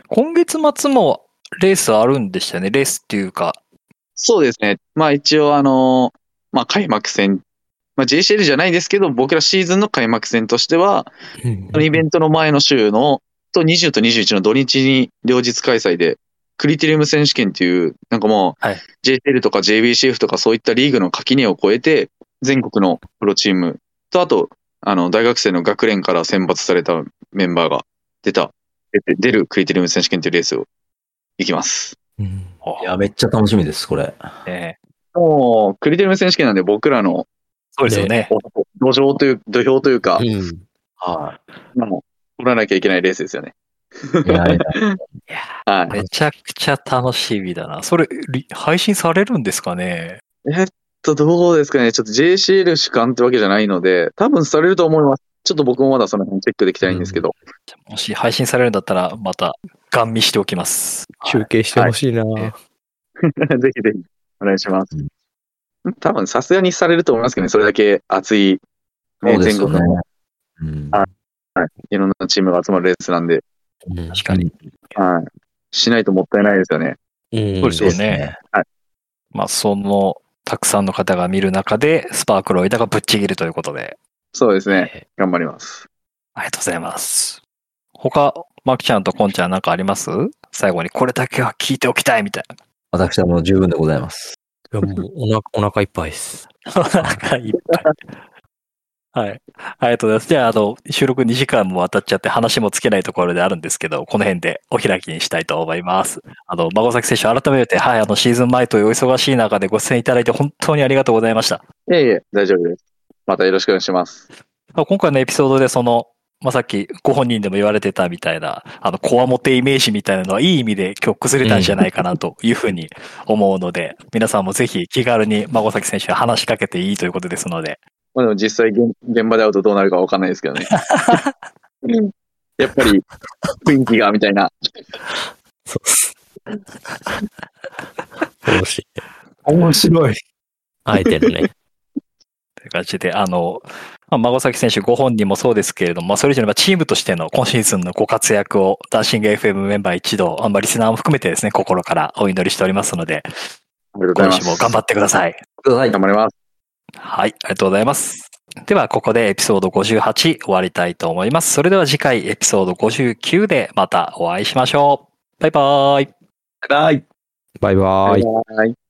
今月末もレースあるんでしたよね。レースっていうか。そうですね。まあ一応あの、まあ開幕戦。まあ JCL じゃないですけど、僕らシーズンの開幕戦としては、そのイベントの前の週の、と20と21の土日に両日開催で、クリテリウム選手権っていう、なんかもう、はい JCL とか JBCF とかそういったリーグの垣根を越えて、全国のプロチームと、あと、あの、大学生の学連から選抜されたメンバーが出た、出て出るクリテリウム選手権っていうレースを行きます。うんいや、めっちゃ楽しみです、これ。ねもう、クリテリウム選手権なんで僕らのそうですよね。お土壌という、土俵というか、うんはまあ、取らなきゃいけないレースですよね。いやいやはい。めちゃくちゃ楽しみだな。それ、リ配信されるんですかね？えっと、どうですかね。ちょっと JCL 主観ってわけじゃないので、多分されると思います。ちょっと僕もまだその辺チェックできてないんですけど。もし配信されるんだったら、また、ガン見しておきます。中継してほしいな、はいぜひぜひ、お願いしますうん。多分さすがにされると思いますけどね。それだけ熱い、ね全国の。うんあいろんなチームが集まるレースなんで、うん確かに。はい。しないともったいないですよね。うんそうですよね。はいまあ、その、たくさんの方が見る中で、スパークロイダがぶっちぎるということで、そうですね。頑張ります。ありがとうございます。他、マキちゃんとコンちゃんなんかあります？最後にこれだけは聞いておきたいみたいな。私はもう十分でございます。いやもうお腹、お腹いっぱいです。お腹いっぱい。はい。ありがとうございます。じゃあ、あの、収録2時間も渡っちゃって話もつけないところであるんですけど、この辺でお開きにしたいと思います。あの、孫崎選手、改めて、はい、あの、シーズン前というお忙しい中でご出演いただいて本当にありがとうございました。いえいえ、大丈夫です。またよろしくお願いします。まあ今回のエピソードでその、まあ、さっきご本人でも言われてたみたいな、あの、コアモテイメージみたいなのはいい意味で今日崩れたんじゃないかなというふうに思うので、皆さんもぜひ気軽に孫崎選手に話しかけていいということですので、まあでも実際現現場で会うとどうなるかわかんないですけどね。やっぱり雰囲気がみたいな。そうっす。面白い。面白い。あえてのね。という感じで、あの、まあ、孫崎選手ご本人もそうですけれども、まあ、それ以上にまあチームとしての今シーズンのご活躍をダンシング FM メンバー一同、あんまりリスナーも含めてですね、心からお祈りしておりますので、今。週も頑張ってください。ください。頑張ります。はい、ありがとうございます。では、ここでエピソード58終わりたいと思います。それでは次回エピソード59でまたお会いしましょう。バイバーイ。バイバイ。バイバーイ。バイバイ